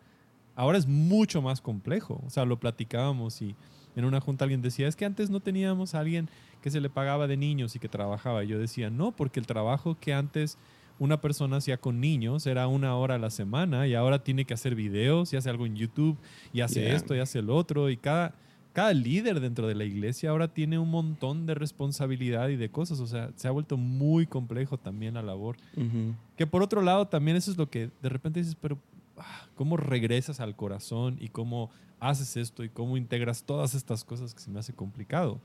ahora es mucho más complejo. O sea, lo platicábamos y en una junta alguien decía, es que antes no teníamos a alguien que se le pagaba de niños y que trabajaba. Y yo decía, no, porque el trabajo que antes una persona hacía con niños era una hora a la semana y ahora tiene que hacer videos y hace algo en YouTube y hace Yeah. esto y hace el otro y cada, cada líder dentro de la iglesia ahora tiene un montón de responsabilidad y de cosas, o sea, se ha vuelto muy complejo también la labor. Que por otro lado también eso es lo que de repente dices, pero ah, ¿cómo regresas al corazón y cómo haces esto y cómo integras todas estas cosas que se me hace complicado?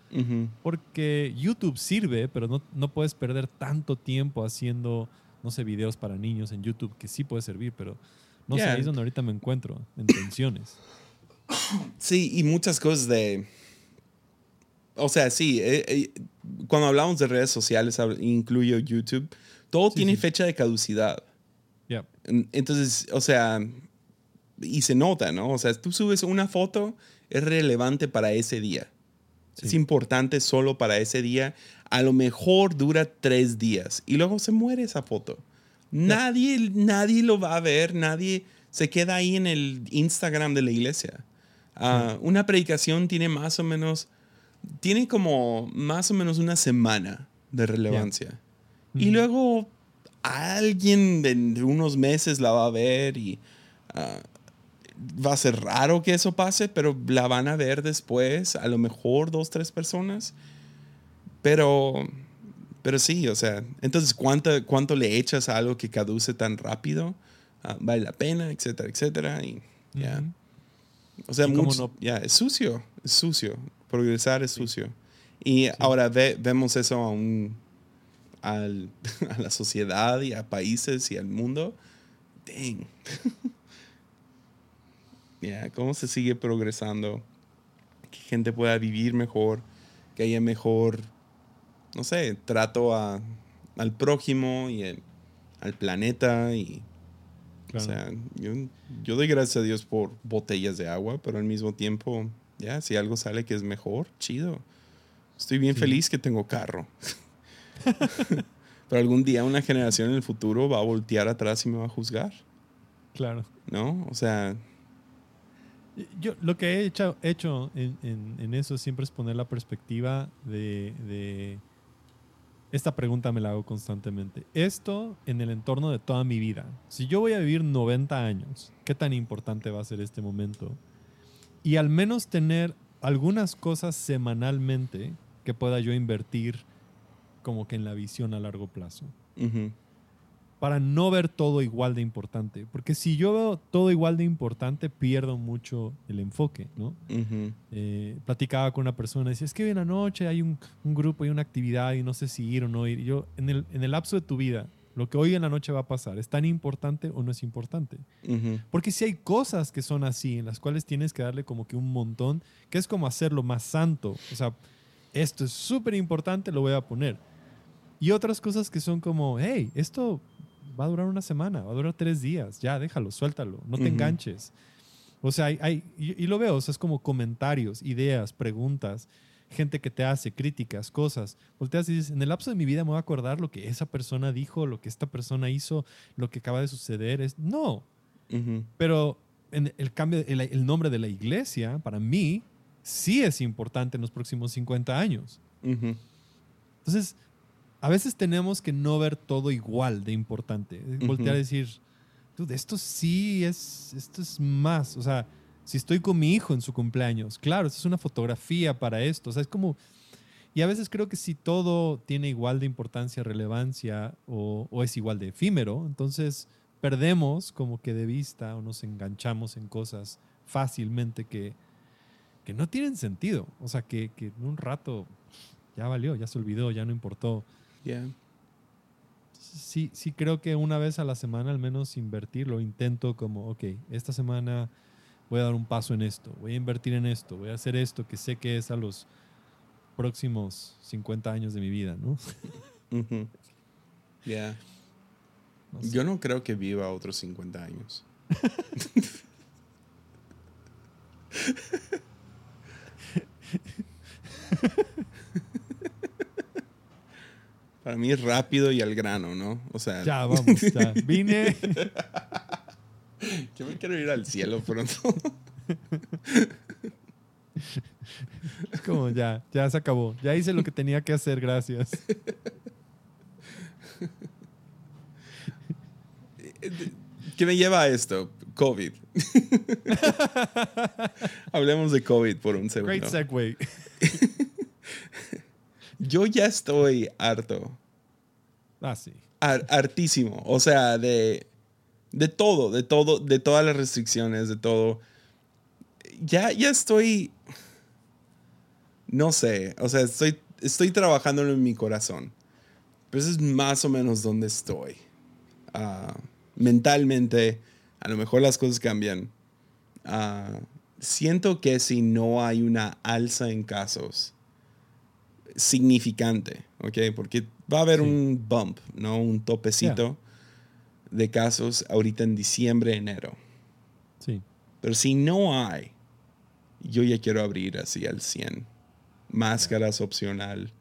Porque YouTube sirve, pero no, no puedes perder tanto tiempo haciendo, no sé, videos para niños en YouTube, que sí puede servir, pero no sé, Yeah. ahí es donde ahorita me encuentro, en tensiones. Sí, y muchas cosas de... O sea, sí, eh, eh, cuando hablamos de redes sociales, incluyo YouTube, todo Sí, tiene sí. fecha de caducidad. Ya, En- Entonces, o sea, y se nota, ¿no? O sea, tú subes una foto, es relevante para ese día. Sí. Es importante solo para ese día. A lo mejor dura tres días y luego se muere esa foto. Nadie, nadie lo va a ver, nadie se queda ahí en el Instagram de la iglesia. Ah, Una predicación tiene más o menos, tiene como más o menos una semana de relevancia. Y luego alguien de, de unos meses la va a ver y ah, va a ser raro que eso pase, pero la van a ver después, a lo mejor dos, tres personas. Pero, pero sí, o sea, entonces, ¿cuánto, cuánto le echas a algo que caduce tan rápido? Ah, ¿Vale la pena? Etcétera, etcétera. Y ya. Ujú. O sea, ¿Y cómo mucho- no? es sucio, es sucio. Progresar es sucio. Y ahora ve- vemos eso a, un- al- a la sociedad y a países y al mundo. Dang. Ya, ¿cómo se sigue progresando? Que gente pueda vivir mejor, que haya mejor, no sé, trato a- al prójimo y el- al planeta y Claro. o sea, yo, yo doy gracias a Dios por botellas de agua, pero al mismo tiempo, ya, si algo sale que es mejor, chido. Estoy bien Sí. feliz que tengo carro. Pero algún día una generación en el futuro va a voltear atrás y me va a juzgar. Claro. ¿No? O sea, Yo lo que he hecho, hecho en, en- en eso siempre es poner la perspectiva de, de- Esta pregunta me la hago constantemente. Esto en el entorno de toda mi vida. Si yo voy a vivir 90 años, ¿qué tan importante va a ser este momento? Y al menos tener algunas cosas semanalmente que pueda yo invertir como que en la visión a largo plazo ujú, para no ver todo igual de importante. Porque si yo veo todo igual de importante, pierdo mucho el enfoque, ¿no? ujú, Eh, platicaba con una persona decía, es que hoy en la noche hay un, un grupo y una actividad y no sé si ir o no ir. Y yo, en el, en el lapso de tu vida, lo que hoy en la noche va a pasar, ¿es tan importante o no es importante? ujú, Porque si hay cosas que son así, en las cuales tienes que darle como que un montón, que es como hacerlo más santo. O sea, esto es súper importante, lo voy a poner. Y otras cosas que son como, hey, esto va a durar una semana, va a durar tres días, ya déjalo, suéltalo, no te enganches. O sea, hay, hay- y, y lo veo, o sea, es como comentarios, ideas, preguntas, gente que te hace críticas, cosas. Volteas y dices, en el lapso de mi vida me voy a acordar lo que esa persona dijo, lo que esta persona hizo, lo que acaba de suceder. Es, no, pero en el cambio, el, el nombre de la iglesia, para mí, sí es importante en los próximos 50 años. Entonces, a veces tenemos que no ver todo igual de importante. Voltear a Ujú. decir, "Dude, esto sí es, esto es más. O sea, si estoy con mi hijo en su cumpleaños, claro, esto es una fotografía para esto. O sea, es como... Y a veces creo que si todo tiene igual de importancia, relevancia o, o es igual de efímero, entonces perdemos como que de vista o nos enganchamos en cosas fácilmente que, que no tienen sentido. O sea, que, que en un rato ya valió, ya se olvidó, ya no importó. Yeah. Sí, sí creo que una vez a la semana al menos invertirlo. Intento como, ok, esta semana voy a dar un paso en esto, voy a invertir en esto, voy a hacer esto que sé que es a los próximos 50 años de mi vida, ¿no? Yeah. No sé. Yo no creo que viva otros 50 años. Para mí es rápido y al grano, ¿no? O sea, Ya, vamos, ya. Vine. yo me quiero ir al cielo pronto. Es como ya, ya se acabó. Ya hice lo que tenía que hacer, gracias. ¿Qué me lleva a esto? COVID. Hablemos de COVID por un segundo. Great segue. Yo ya estoy harto. Ah, sí. Hartísimo. O sea, de, de todo, de todo, de todas las restricciones, de todo. Ya, ya estoy. No sé. O sea, estoy, estoy trabajándolo en mi corazón. Pero eso es más o menos donde estoy. Ah, mentalmente, a lo mejor las cosas cambian. Ah, siento que si no hay una alza en casos significante, ¿ok? Porque va a haber Sí. un bump, ¿no? Un topecito de casos ahorita en diciembre, enero. Sí. Pero si no hay, yo ya quiero abrir así al 100. Máscaras opcional.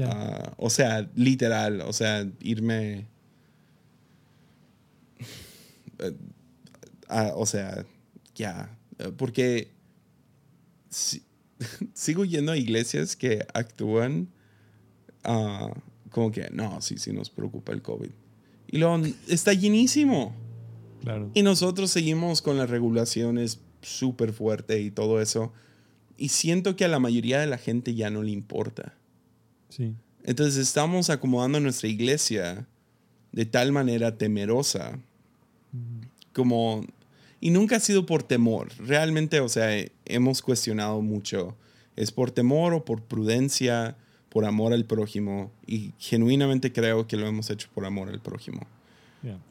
Ah, o sea, literal, o sea, irme... Ah, o sea, ya. Eh, Porque si- sigo yendo a iglesias que actúan ah, como que, no, sí, sí nos preocupa el COVID. Y luego está llenísimo. claro. Y nosotros seguimos con las regulaciones súper fuerte y todo eso. Y siento que a la mayoría de la gente ya no le importa. Sí. Entonces estamos acomodando nuestra iglesia de tal manera temerosa como... Y nunca ha sido por temor. Realmente, o sea, eh, hemos cuestionado mucho. ¿Es por temor o por prudencia, por amor al prójimo? Y genuinamente creo que lo hemos hecho por amor al prójimo.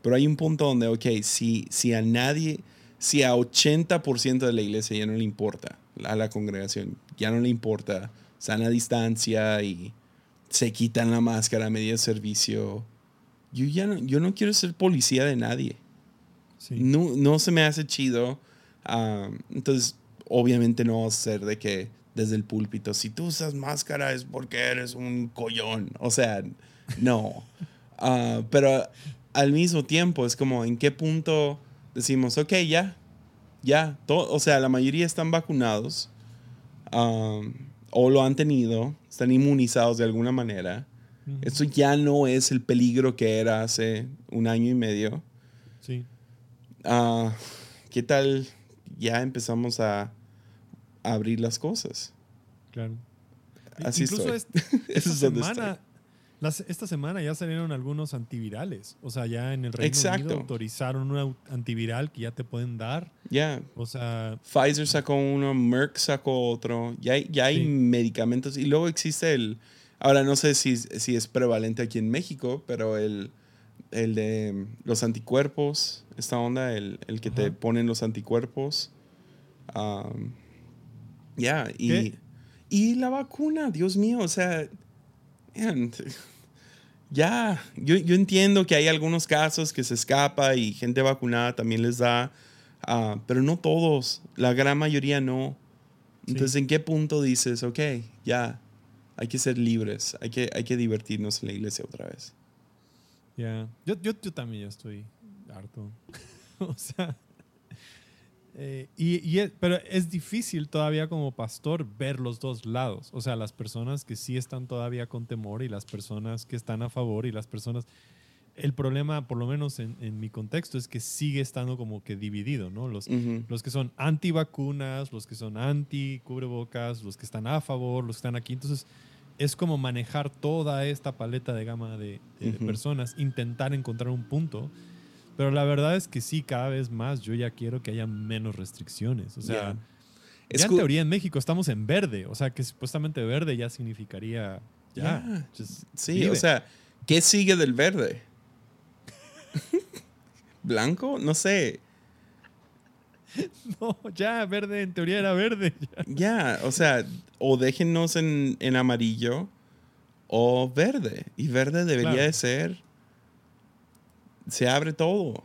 Pero hay un punto donde, ok, si, si a nadie, si a 80% de la iglesia ya no le importa, a la congregación ya no le importa, sana distancia y se quitan la máscara a medio de servicio, yo ya no, yo no quiero ser policía de nadie. Sí. No, no se me hace chido. ah, entonces, obviamente no va a ser de que desde el púlpito, si tú usas máscara es porque eres un collón. O sea, No. Ah, pero al mismo tiempo es como, ¿en qué punto decimos, ok, ya, ya, o sea, la mayoría están vacunados o lo han tenido, están inmunizados de alguna manera. Esto ya no es el peligro que era hace un año y medio. Sí. Ah, ¿Qué tal ya empezamos a, abrir las cosas? Claro. Así Incluso esta, semana, esta semana ya salieron algunos antivirales. O sea, ya en el Reino Unido autorizaron un antiviral que ya te pueden dar. Ya. O sea. Pfizer sacó uno, Merck sacó otro. Ya hay, ya hay medicamentos. Y luego existe el. Ahora no sé si, si es prevalente aquí en México, pero el, el de los anticuerpos, esta onda, el, el que te ponen los anticuerpos. ya, y, y la vacuna, Dios mío, o sea, ya, yo, yo, entiendo que hay algunos casos que se escapa y gente vacunada también les da, ah, pero no todos, la gran mayoría no. Entonces, ¿en qué punto dices, ok, ya, hay que ser libres, hay que, hay que divertirnos en la iglesia otra vez? Ya, yo, yo, yo también ya estoy harto. o sea, eh, y, pero es difícil todavía como pastor ver los dos lados. O sea, las personas que sí están todavía con temor y las personas que están a favor y las personas... El problema, por lo menos en, en mi contexto, es que sigue estando como que dividido, ¿no? Los, los que son anti-vacunas, los que son anti-cubrebocas, los que están a favor, los que están aquí. Entonces, es como manejar toda esta paleta de gama de, personas, intentar encontrar un punto. Pero la verdad es que sí, cada vez más yo ya quiero que haya menos restricciones. O sea, ya en teoría en México estamos en verde. O sea, que supuestamente verde ya significaría ya. Sí, o sea, ¿qué sigue del verde? ¿Blanco? No sé. No, ya, verde, en teoría era verde. Ya, o sea, o déjenos en, amarillo o verde. Y verde debería de ser. Se abre todo.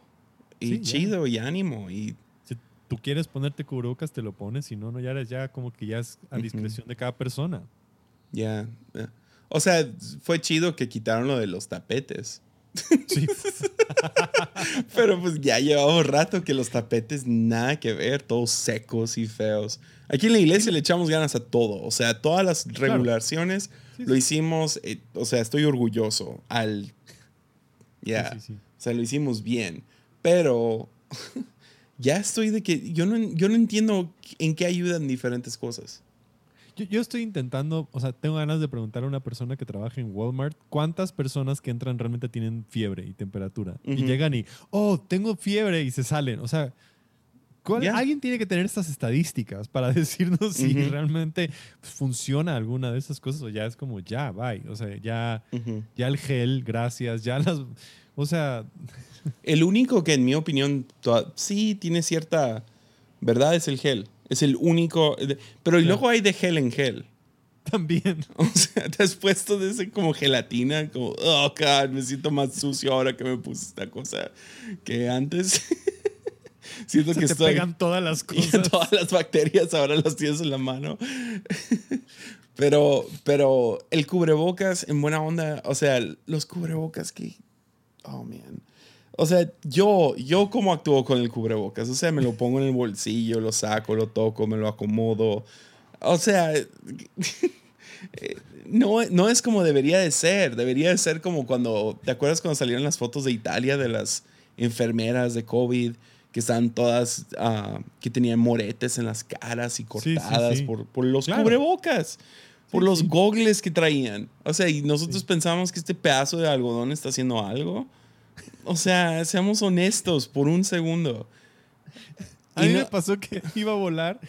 Y chido y ánimo. Y si tú quieres ponerte cubrebocas, te lo pones. Si no, no, ya eres ya como que ya es a discreción de cada persona. Ya. O sea, fue chido que quitaron lo de los tapetes. Sí. Pero pues ya llevamos rato que los tapetes nada que ver, todos secos y feos. Aquí en la iglesia le echamos ganas a todo, o sea, todas las regulaciones lo hicimos, eh, o sea, estoy orgulloso al... Ya, o sea, lo hicimos bien, pero ya estoy de que yo no, yo no entiendo en qué ayudan diferentes cosas. Yo, estoy intentando, o sea, tengo ganas de preguntar a una persona que trabaja en Walmart cuántas personas que entran realmente tienen fiebre y temperatura. Y llegan y, oh, tengo fiebre y se salen. O sea, alguien tiene que tener estas estadísticas para decirnos si realmente funciona alguna de esas cosas o ya es como, ya, bye. O sea, ya, ya el gel, gracias, ya las... O sea... El único que en mi opinión sí tiene cierta verdad es el gel. Es el único. Pero luego hay de gel en gel. También. O sea, te has puesto de ese como gelatina, como, oh, God, me siento más sucio ahora que me puse esta cosa que antes. siento que te pegan todas las cosas. Todas las bacterias ahora las tienes en la mano. pero, pero el cubrebocas en buena onda, o sea, los cubrebocas que. Oh, man. O sea, yo, yo cómo actúo con el cubrebocas. O sea, me lo pongo en el bolsillo, lo saco, lo toco, me lo acomodo. O sea, no, no es como debería de ser. Debería de ser como cuando, ¿te acuerdas cuando salieron las fotos de Italia de las enfermeras de COVID? Que están todas, ah, que tenían moretes en las caras y cortadas Por, por, los cubrebocas por los gogles que traían. O sea, y nosotros pensamos que este pedazo de algodón está haciendo algo. O sea, seamos honestos por un segundo. A mí me pasó que iba a volar,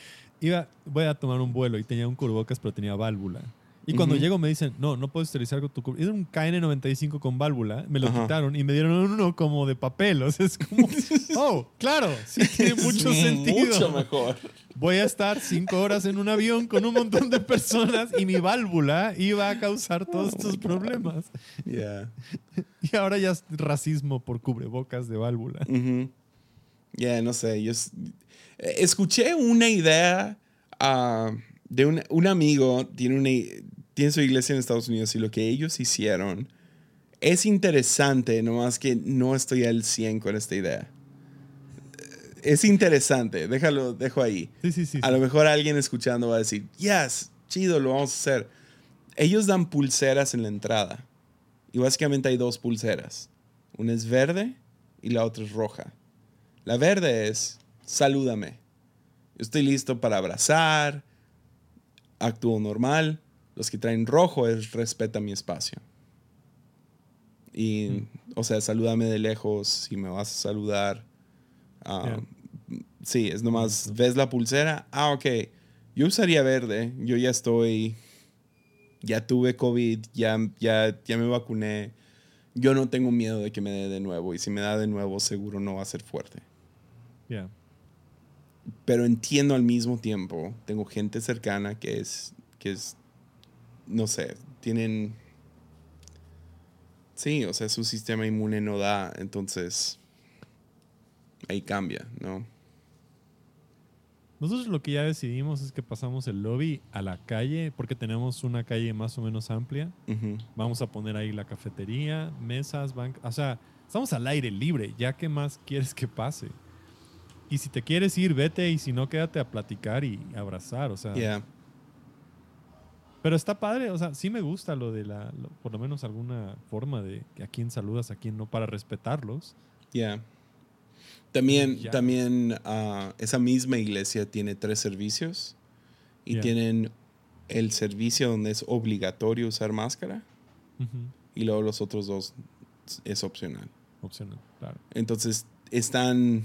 iba, voy a tomar un vuelo y tenía un curvocas, pero tenía válvula. Y cuando llego me dicen, no, no puedes utilizar con tu Era un KN95 con válvula, me lo quitaron y me dieron uno como de papel. O sea, es como, oh, claro, sí tiene mucho sentido. Mucho mejor. Voy a estar cinco horas en un avión con un montón de personas y mi válvula iba a causar todos estos problemas. Yeah. Y ahora ya es racismo por cubrebocas de válvula. Ya, no sé. Yo escuché una idea uh, de un, un, amigo, tiene una, tiene su iglesia en Estados Unidos y lo que ellos hicieron Es interesante, nomás que no estoy al 100 con esta idea. Es interesante, déjalo, dejo ahí. Sí, sí, sí. A lo mejor alguien escuchando va a decir, yes, chido, lo vamos a hacer. Ellos dan pulseras en la entrada. Y básicamente hay dos pulseras. Una es verde y la otra es roja. La verde es, salúdame. Yo estoy listo para abrazar, actúo normal. Los que traen rojo es respeta mi espacio. Y, o sea, salúdame de lejos si me vas a saludar. Ah, Sí, es nomás, ves la pulsera, ah, ok, yo usaría verde, yo ya estoy, ya tuve COVID, ya, ya, ya me vacuné, yo no tengo miedo de que me dé de nuevo y si me da de nuevo seguro no va a ser fuerte. Yeah. Pero entiendo al mismo tiempo, tengo gente cercana que es, que es, no sé, tienen, sí, o sea, su sistema inmune no da, entonces ahí cambia, ¿no? Nosotros lo que ya decidimos es que pasamos el lobby a la calle, porque tenemos una calle más o menos amplia. Vamos a poner ahí la cafetería, mesas, bancas. O sea, estamos al aire libre. ¿Ya qué más quieres que pase? Y si te quieres ir, vete. Y si no, quédate a platicar y abrazar. O sea, Yeah. pero está padre. O sea, sí me gusta lo de la, lo- por lo menos alguna forma de a quién saludas, a quién no, para respetarlos. Yeah. También, Ya. también ah, esa misma iglesia tiene tres servicios y Ya. tienen el servicio donde es obligatorio usar máscara Ujú. y luego los otros dos es opcional. Opcional, claro. Entonces están...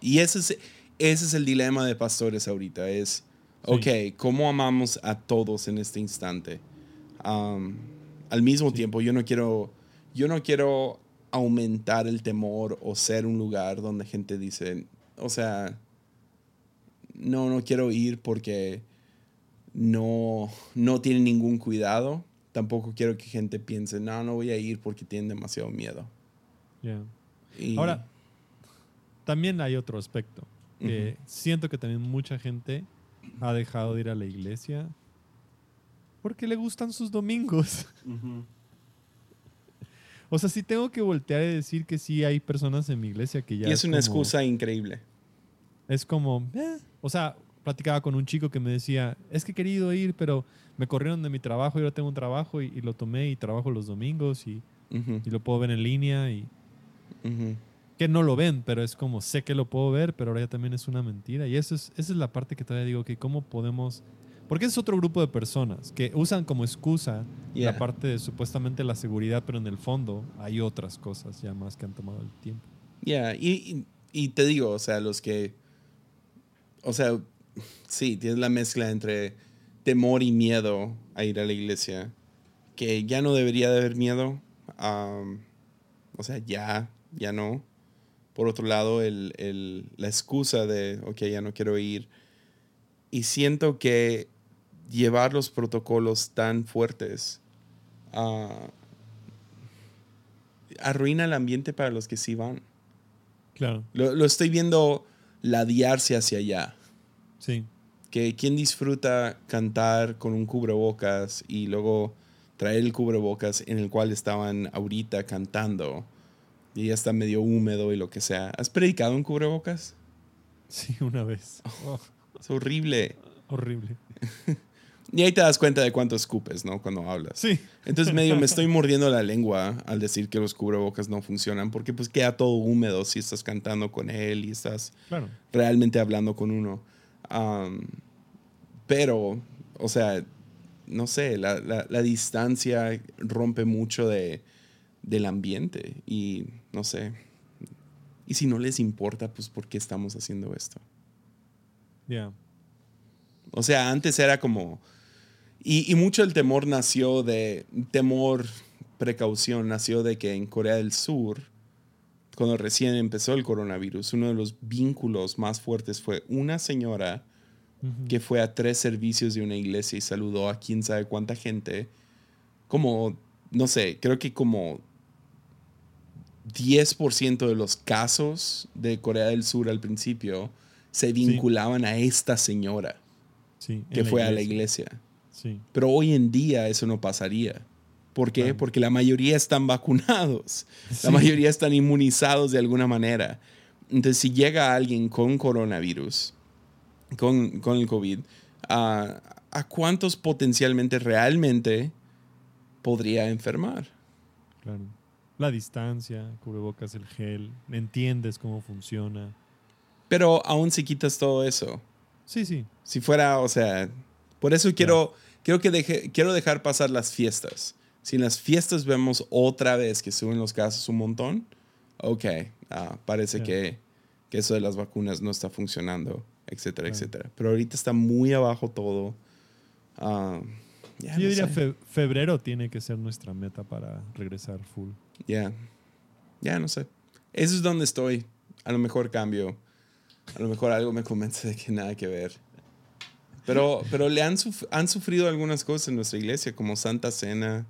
Y ese es, ese es el dilema de pastores ahorita. Es, Sí. ok, ¿cómo amamos a todos en este instante? Am, al mismo Sí. tiempo, yo no quiero... Yo no quiero aumentar el temor o ser un lugar donde gente dice, o sea, no, no quiero ir porque no, no tienen ningún cuidado. Tampoco quiero que gente piense, no, no voy a ir porque tienen demasiado miedo. Yeah. Y- Ahora, también hay otro aspecto. Que siento que también mucha gente ha dejado de ir a la iglesia porque le gustan sus domingos. O sea, sí tengo que voltear y decir que sí hay personas en mi iglesia que ya... y es una como- excusa increíble. Es como... eh. O sea, platicaba con un chico que me decía, es que he querido ir, pero me corrieron de mi trabajo, yo ahora tengo un trabajo y, y lo tomé y trabajo los domingos y, y lo puedo ver en línea y... que no lo ven, pero es como sé que lo puedo ver, pero ahora ya también es una mentira. Y eso es, esa es la parte que todavía digo que cómo podemos... Porque es otro grupo de personas que usan como excusa la parte de supuestamente la seguridad, pero en el fondo hay otras cosas ya más que han tomado el tiempo. Yeah, y, y- y te digo, o sea, los que, o sea, sí, tienes la mezcla entre temor y miedo a ir a la iglesia, que ya no debería de haber miedo, am, o sea, ya, ya no. Por otro lado, el, el- la excusa de, ok, ya no quiero ir. Y siento que llevar los protocolos tan fuertes ah, arruina el ambiente para los que sí van. Claro, Lo, lo estoy viendo ladearse hacia allá. sí. Que quien disfruta cantar con un cubrebocas y luego traer el cubrebocas en el cual estaban ahorita cantando y ya está medio húmedo y lo que sea. ¿Has predicado en cubrebocas? Sí, una vez. Oh, Es horrible. horrible. Y ahí te das cuenta de cuánto escupes, ¿no? Cuando hablas. Sí, Entonces medio me estoy mordiendo la lengua al decir que los cubrebocas no funcionan porque pues queda todo húmedo si estás cantando con él y estás claro. realmente hablando con uno. Pero, o sea, no sé, la, la- la distancia rompe mucho de, del ambiente y no sé. Y si no les importa, pues ¿por qué estamos haciendo esto? Ya. O sea, antes era como... Y, y mucho el temor nació de... Temor, precaución, nació de que en Corea del Sur, cuando recién empezó el coronavirus, uno de los vínculos más fuertes fue una señora que fue a tres servicios de una iglesia y saludó a quién sabe cuánta gente. Como, no sé, creo que como 10% de los casos de Corea del Sur al principio se vinculaban a esta señora Sí, que fue a la iglesia. Sí, Pero hoy en día eso no pasaría. ¿Por qué? Claro. Porque la mayoría están vacunados, la mayoría están inmunizados de alguna manera. Entonces, si llega alguien con coronavirus, con, con el COVID, ¿a- ¿a cuántos potencialmente realmente podría enfermar? Claro. La distancia, cubrebocas, el gel, entiendes cómo funciona. Pero aún si quitas todo eso, Sí, sí. si fuera, o sea, por eso quiero, quiero, que deje, quiero dejar pasar las fiestas. Si en las fiestas vemos otra vez que suben los casos un montón, ok, ah, parece que, que eso de las vacunas no está funcionando, etcétera, etcétera. Pero ahorita está muy abajo todo. Ah, Yo diría fe- febrero tiene que ser nuestra meta para regresar full. Ya, ya no sé. Eso es donde estoy. A lo mejor cambio. A lo mejor algo me convence de que nada que ver. Pero, pero le han, suf- han sufrido algunas cosas en nuestra iglesia, como Santa Cena,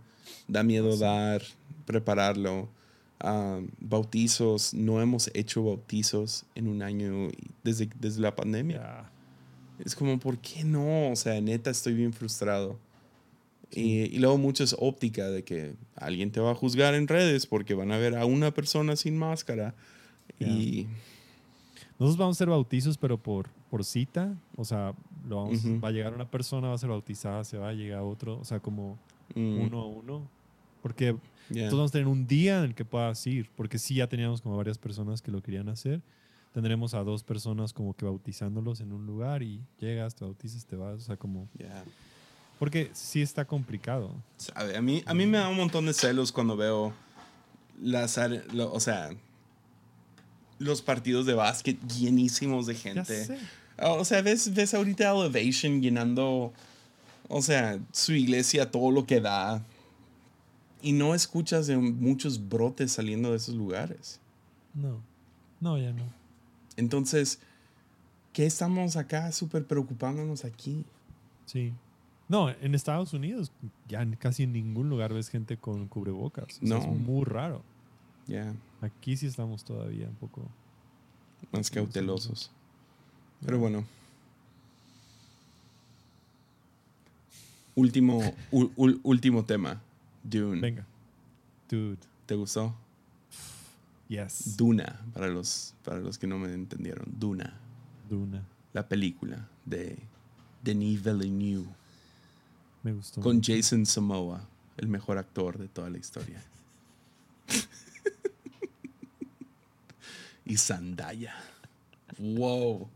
da miedo dar, prepararlo. ah, bautizos, no hemos hecho bautizos en un año desde, desde la pandemia. Ya. Es como, ¿por qué no? O sea, neta, estoy bien frustrado. Y, y luego mucho es óptica de que alguien te va a juzgar en redes porque van a ver a una persona sin máscara. Y Nosotros vamos a hacer bautizos, pero por, por cita. O sea, lo vamos, Ujú. va a llegar una persona, va a ser bautizada, se va a llegar otro. O sea, como mm, uno a uno. Porque ya. nosotros vamos a tener un día en el que puedas ir. Porque sí, ya teníamos como varias personas que lo querían hacer. Tendremos a dos personas como que bautizándolos en un lugar y llegas, te bautizas, te vas. O sea, como... Ya. Porque sí está complicado. A mí, a mí me da un montón de celos cuando veo las, are- lo- o sea, los partidos de básquet llenísimos de gente. Ah, O sea, ves, ves ahorita Elevation llenando, o sea, su iglesia, todo lo que da. Y no escuchas de muchos brotes saliendo de esos lugares. No. No, ya no. Entonces, ¿qué estamos acá súper preocupándonos aquí? Sí. No, en Estados Unidos ya en casi en ningún lugar ves gente con cubrebocas. O sea, No. es muy raro. Ya, Aquí sí estamos todavía un poco. más cautelosos. Pero bueno. Último, ul- ul- último tema. Dune. Venga. Dude. ¿Te gustó? Yes. Duna, para los, para los que no me entendieron. Duna. Duna. la película de Denis Villeneuve Me gustó. con Jason Samoa, el mejor actor de toda la historia. y Zendaya. Wow.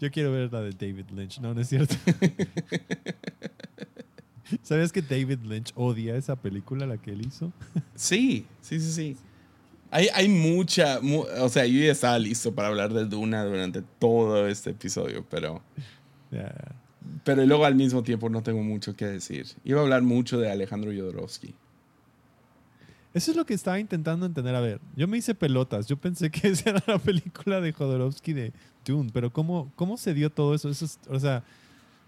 Yo quiero ver la de David Lynch. No, no es cierto. ¿Sabías que David Lynch odia esa película, la que él hizo? Sí, sí, sí, sí. Hay, hay mucha, mu- o sea, yo ya estaba listo para hablar de Duna durante todo este episodio, pero, Ya. pero luego al mismo tiempo no tengo mucho que decir. Iba a hablar mucho de Alejandro Jodorowsky. Eso es lo que estaba intentando entender. A ver, yo me hice pelotas. Yo pensé que esa era la película de Jodorowsky de Dune, pero ¿cómo, cómo se dio todo eso? eso es- o sea,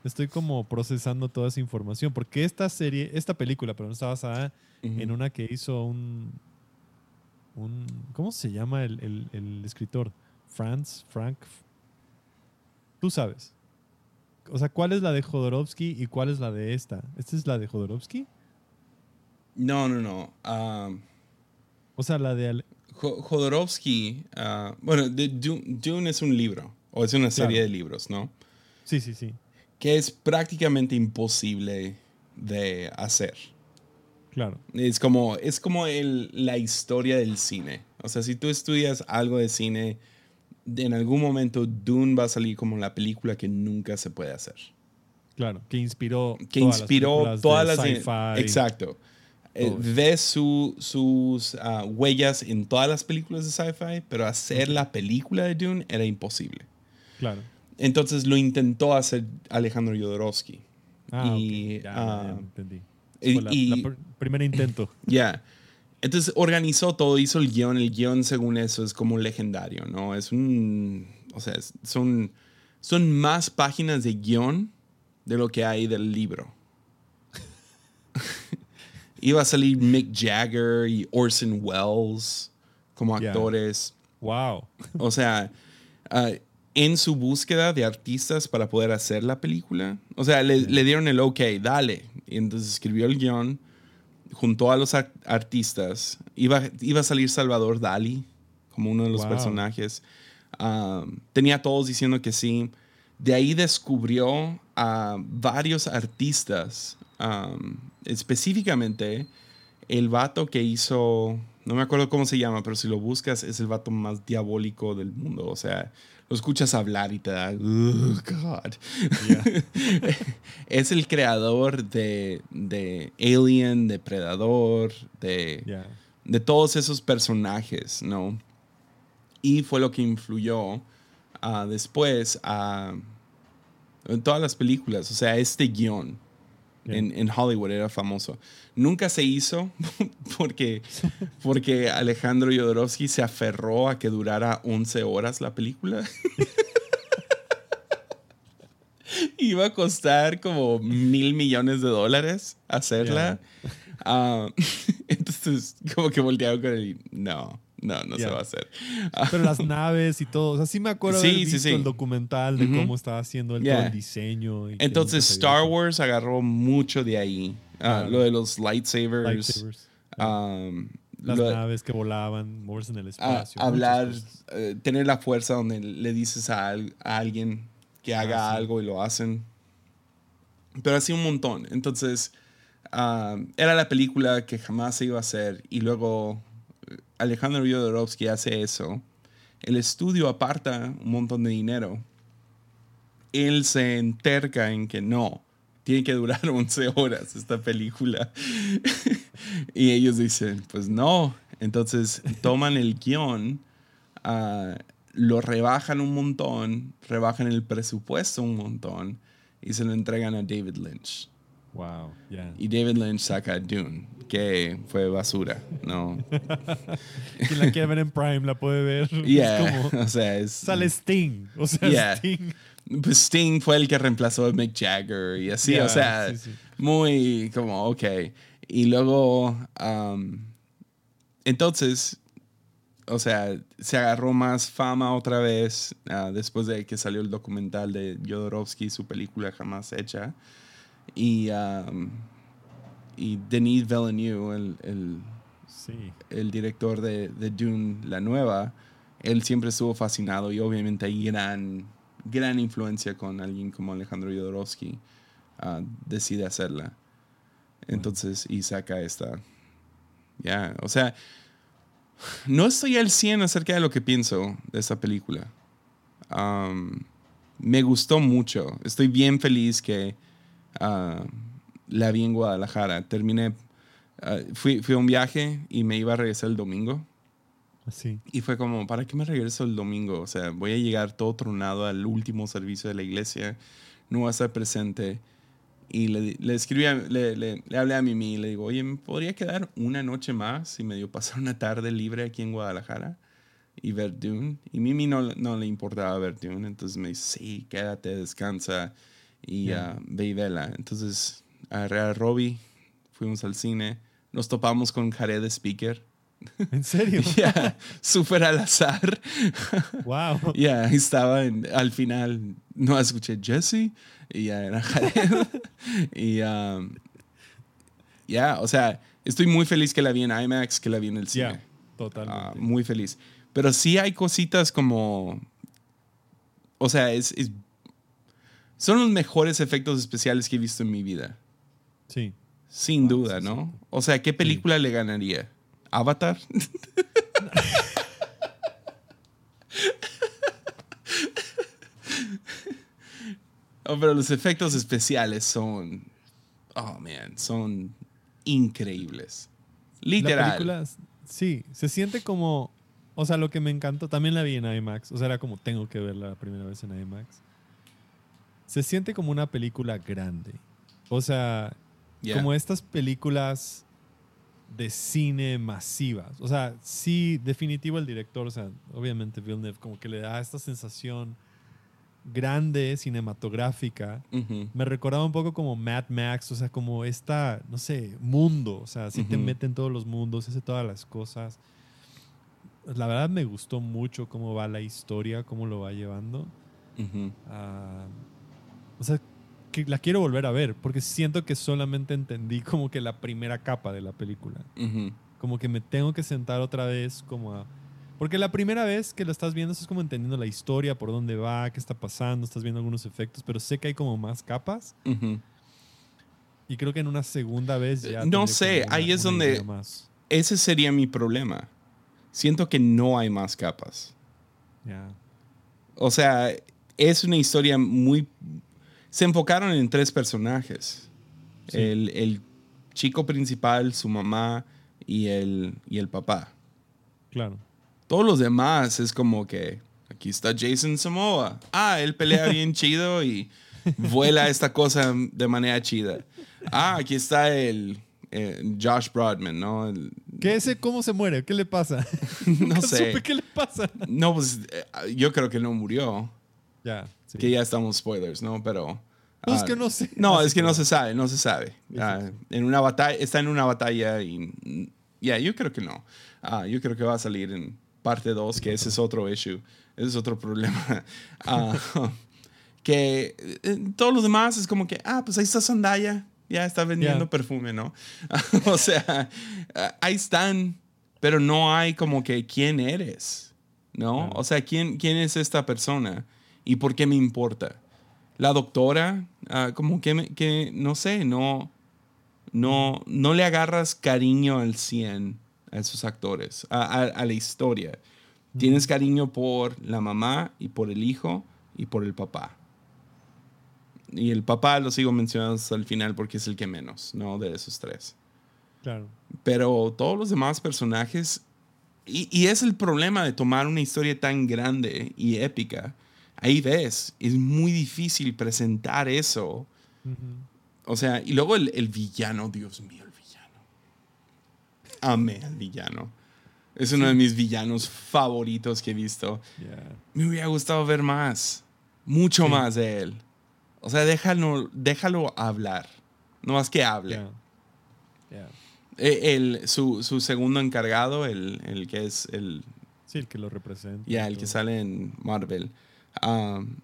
estoy como procesando toda esa información, porque esta serie, esta película, pero no está basada en una que hizo un, un ¿cómo se llama el, el- el escritor? Franz, Frank, tú sabes. O sea, ¿cuál es la de Jodorowsky y cuál es la de esta? ¿Esta es la de Jodorowsky? No, no, no. Ah, O sea, la de... Jodorowsky, ah, bueno, de Dune, Dune es un libro, o es una serie Claro. de libros, ¿no? Sí, sí, sí. Que es prácticamente imposible de hacer. Claro. Es como, es como el- la historia del cine. O sea, si tú estudias algo de cine, en algún momento Dune va a salir como la película que nunca se puede hacer. Claro, que inspiró Que todas las inspiró películas todas las... sci-fi. Exacto. Eh, ves su- sus ah, huellas en todas las películas de sci-fi, pero hacer la película de Dune era imposible. Claro. Entonces lo intentó hacer Alejandro Jodorowsky. Ah, Y, ok. Ya, ah, ya entendí. Y- la, y- la pr- primer intento. Ya. Entonces organizó todo, hizo el guion. El guion, según eso, es como legendario, ¿no? Es un. O sea, son, son más páginas de guion de lo que hay del libro. Iba a salir Mick Jagger y Orson Welles como actores. Wow. O sea, ah, en su búsqueda de artistas para poder hacer la película. O sea, le, le dieron el ok, dale. Y entonces escribió el guion, juntó a los ar- artistas. Iba, iba a salir Salvador Dali como uno de los Wow. personajes. Um, tenía a todos diciendo que sí. De ahí descubrió a varios artistas, um, específicamente el vato que hizo, no me acuerdo cómo se llama, pero si lo buscas es el vato más diabólico del mundo. O sea, lo escuchas hablar y te da, "Ugh, God. es el creador de, de Alien, de Predador, de, de todos esos personajes, ¿no? Y fue lo que influyó ah, después a en todas las películas. O sea, este guion Ya. en, en Hollywood era famoso. Nunca se hizo porque, porque Alejandro Jodorowsky se aferró a que durara 11 horas la película. Iba a costar como mil millones de dólares hacerla. Ah, entonces, como que voltearon con él y no, no, no se va a hacer. Ah, Pero las naves y todo. O sea, sí me acuerdo Sí, haber visto sí. el documental de cómo estaba haciendo el, Yeah. todo el diseño. y Entonces, Star. Wars agarró mucho de ahí. Ah. Lo de los lightsabers. Lightsabers. um, Las lo- naves que volaban, moverse en el a- espacio. hablar, eh, tener la fuerza donde le dices a, al- a alguien que haga Ah, sí. algo y lo hacen. Pero así un montón. Entonces, ah, era la película que jamás se iba a hacer. Y luego Alejandro Jodorowsky hace eso. El estudio aparta un montón de dinero. Él se enterca en que no, tiene que durar 11 horas esta película. y ellos dicen, pues no. Entonces toman el guion, ah, lo rebajan un montón, rebajan el presupuesto un montón y se lo entregan a David Lynch. Wow, ya. Y David Lynch saca Dune, que fue basura, ¿no? Quien la quiere ver en Prime la puede ver. Yeah, Es como, o sea, es... sale Sting. O sea, Yeah. Sting. Pues Sting fue el que reemplazó a Mick Jagger y así, Yeah, o sea, sí, sí. muy como, ok. Y luego, um, entonces, o sea, se agarró más fama otra vez ah, después de que salió el documental de Jodorowsky, su película jamás hecha. Y, um, y Denis Villeneuve, el, el, Sí. el director de, de Dune, la nueva, él siempre estuvo fascinado y obviamente hay gran, gran influencia con alguien como Alejandro Jodorowsky. ah, decide hacerla. Entonces, y saca esta. Ya, o sea, no estoy al 100 acerca de lo que pienso de esta película. Am, me gustó mucho. Estoy bien feliz que la vi en Guadalajara. Terminé, ah, fui, fui a un viaje y me iba a regresar el domingo. Así. Y fue como, ¿para qué me regreso el domingo? O sea, voy a llegar todo tronado al último servicio de la iglesia, no voy a estar presente. Y le, le escribí, a- le, le, le hablé a Mimi y le digo, oye, ¿me podría quedar una noche más y medio pasar una tarde libre aquí en Guadalajara y ver Dune? Y Mimi no, no le importaba ver Dune, entonces me dice, sí, quédate, descansa y Ya. ah, ve y vela. Entonces agarré a Robbie, fuimos al cine, nos topamos con Jared Speaker. ¿En serio? Ya, súper al azar. wow. Ya, estaba en- al final, no escuché Jesse y ya era Jared. y um, ya, o sea, estoy muy feliz que la vi en IMAX, que la vi en el cine. Totalmente. Ah, muy feliz. Pero sí hay cositas como, o sea, es, es- son los mejores efectos especiales que he visto en mi vida. sí. Sin Wow, duda, sí, ¿no? O sea, ¿qué película le ganaría? ¿Avatar? oh, pero los efectos especiales son. Oh, man, son increíbles. La Literal. película, sí, se siente como, o sea, lo que me encantó, también la vi en IMAX, o sea, era como tengo que verla la primera vez en IMAX. Se siente como una película grande. O sea, Yeah. como estas películas de cine masivas. O sea, sí, definitivo el director, o sea, obviamente Villeneuve como que le da esta sensación grande, cinematográfica. Ujú. Me recordaba un poco como Mad Max, o sea, como esta, no sé, mundo, o sea, sí te Ujú. mete en todos los mundos, hace todas las cosas. La verdad me gustó mucho cómo va la historia, cómo lo va llevando. Ah, o sea, que la quiero volver a ver porque siento que solamente entendí como que la primera capa de la película. Ujú. Como que me tengo que sentar otra vez como a... Porque la primera vez que lo estás viendo es como entendiendo la historia, por dónde va, qué está pasando, estás viendo algunos efectos, pero sé que hay como más capas Ujú. y creo que en una segunda vez ya... No tendré sé, como ahí es una donde- Más. Ese sería mi problema. Siento que no hay más capas. Ya. O sea, es una historia muy... Se enfocaron en tres personajes. Sí. El, el chico principal, su mamá y el, y el papá. Claro. Todos los demás es como que aquí está Jason Samoa. Ah, él pelea bien chido y vuela esta cosa de manera chida. Ah, aquí está el eh, Josh Broadman, ¿no? El- ¿Qué ese cómo se muere? ¿Qué le pasa? no sé. supe qué le pasa. No, pues eh, yo creo que no murió. Ya. Sí. Que ya estamos spoilers, ¿no? Pero. No, es ah, que no sé. No, es que no se sabe, no se sabe. Sí. en una batalla, está en una batalla y. mm, Ya, yo creo que no. Ah, yo creo que va a salir en parte 2, que ese es otro issue. Ese es otro problema. Que eh, todos los demás es como que, ah, pues ahí está Zendaya. Ya está vendiendo Ya. perfume, ¿no? o sea, ah, ahí están, pero no hay como que quién eres, ¿no? Claro. O sea, ¿quién, quién es esta persona y por qué me importa. La doctora, ah, como que, que, no sé, no, no, no le agarras cariño al 100 a esos actores, a, a- a la historia. Tienes cariño por la mamá y por el hijo y por el papá. Y el papá lo sigo mencionando hasta el final porque es el que menos, ¿no? De esos tres. Claro. Pero todos los demás personajes, y, y es el problema de tomar una historia tan grande y épica. Ahí ves, es muy difícil presentar eso. O sea, y luego el, el villano, Dios mío, el villano. Amé al villano. Es uno de mis villanos favoritos que he visto. Me hubiera gustado ver más, mucho Sí. más de él. O sea, déjalo, déjalo hablar. No más que hable. Eh, El, su, su segundo encargado, el, el que es el, Sí, el que lo representa. ya, el que sale en Marvel. Um,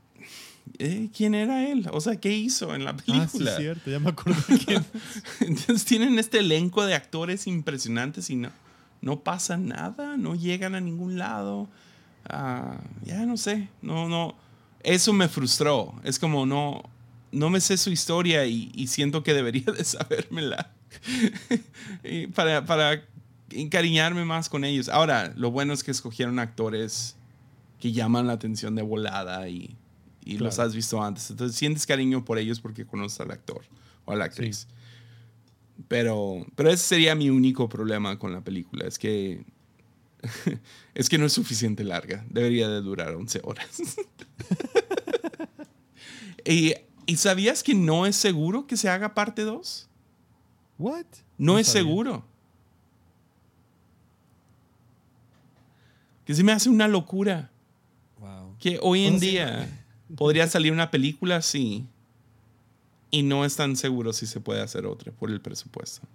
eh, ¿Quién era él? O sea, ¿qué hizo en la Ah, sí, película? cierto. Ya me acuerdo quién. Entonces tienen este elenco de actores impresionantes y no, no pasa nada, no llegan a ningún lado. Ah, ya no sé, no, no. Eso me frustró. Es como no, no me sé su historia y, y siento que debería de sabérmela para, para encariñarme más con ellos. Ahora, lo bueno es que escogieron actores que llaman la atención de volada y, y los has visto antes. Entonces sientes cariño por ellos porque conoces al actor o a la actriz. Pero, pero ese sería mi único problema con la película. Es que es que no es suficiente larga. Debería de durar 11 horas. y, ¿Y sabías que no es seguro que se haga parte 2? What? No, es sabía. seguro. Que se me hace una locura. Que hoy en día podría salir una película así y no están seguros si se puede hacer otra por el presupuesto.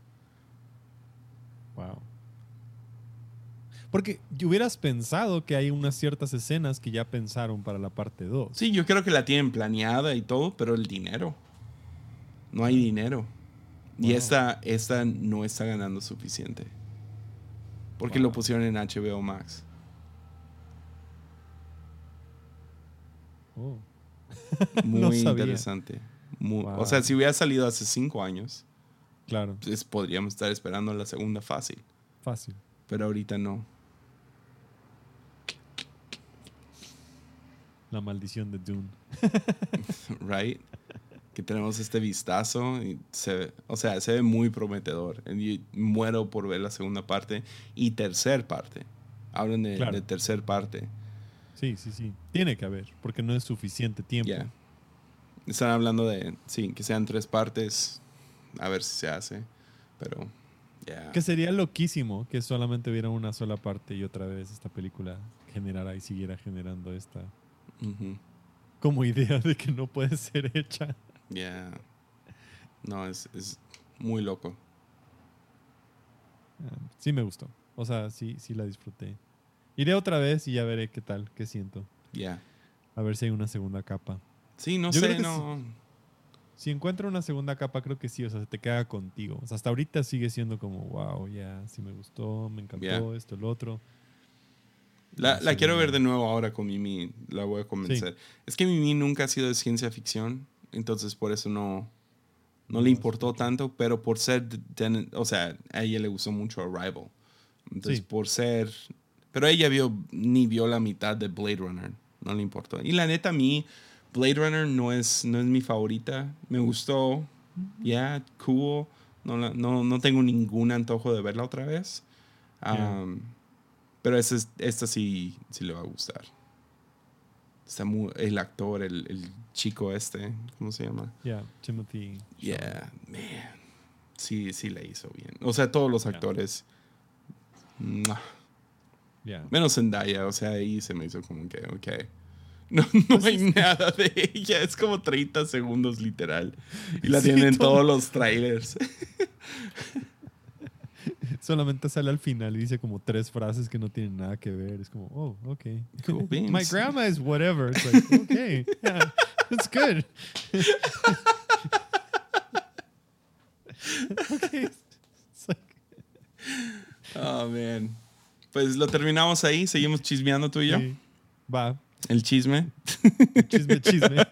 Wow. Porque hubieras pensado que hay unas ciertas escenas que ya pensaron para la parte 2. Sí, yo creo que la tienen planeada y todo, pero el dinero. No hay dinero. Y esta, esta no está ganando suficiente. Porque lo Wow. pusieron en HBO Max. Oh. Muy No interesante. O sea, si hubiera salido hace cinco años, Claro, pues podríamos estar esperando la segunda fácil. fácil. Pero ahorita no. La maldición de Dune. right? Que tenemos este vistazo y se ve- o sea, se ve muy prometedor. Y muero por ver la segunda parte y tercer parte. Hablan de, Claro. de tercer parte. Sí, sí, sí. Tiene que haber, porque no es suficiente tiempo. Están hablando de, sí, que sean tres partes. A ver si se hace. Pero, ya. Que sería loquísimo que solamente hubiera una sola parte y otra vez esta película generara y siguiera generando esta como idea de que no puede ser hecha. Ya. No, es, es muy loco. Ah, Sí me gustó. O sea, sí, sí la disfruté. Iré otra vez y ya veré qué tal, qué siento. Ya. A ver si hay una segunda capa. Sí, no Yo sé, no. Si encuentro una segunda capa, creo que sí, o sea, se te queda contigo. O sea, hasta ahorita sigue siendo como, wow, ya, sí me gustó, me encantó Yeah. esto, el otro. La, quiero ver de nuevo ahora con Mimi. La voy a convencer. Es que Mimi nunca ha sido de ciencia ficción. Entonces por eso no, no le importó tanto. Pero por ser. o sea, a ella le gustó mucho Arrival. Entonces Sí. por ser. Pero ella vio, ni vio la mitad de Blade Runner. No le importó. Y la neta, a mí, Blade Runner no es, no es mi favorita. Me gustó. Yeah, cool. No, la- no, no tengo ningún antojo de verla otra vez. Yeah. Um, pero esta, es- esta sí, sí le va a gustar. Está muy, el actor, el, el chico este, ¿cómo se llama? Ya, Timothy. Yeah, man. Sí, sí le hizo bien. O sea, todos los Yeah. actores. ¡mua! Ya. Menos Zendaya, o sea, ahí se me hizo como que, ok. No, no hay nada de ella, es como 30 segundos literal. Y la Sí, tienen en todo. todos los trailers. Solamente sale al final y dice como tres frases que no tienen nada que ver. Es como, oh, ok. Cool. My grandma is whatever. It's like, okay, yeah, it's good. okay. It's like, Oh, man. Pues lo terminamos ahí, seguimos chismeando tú y yo. sí. Va, El chisme. chisme, chisme.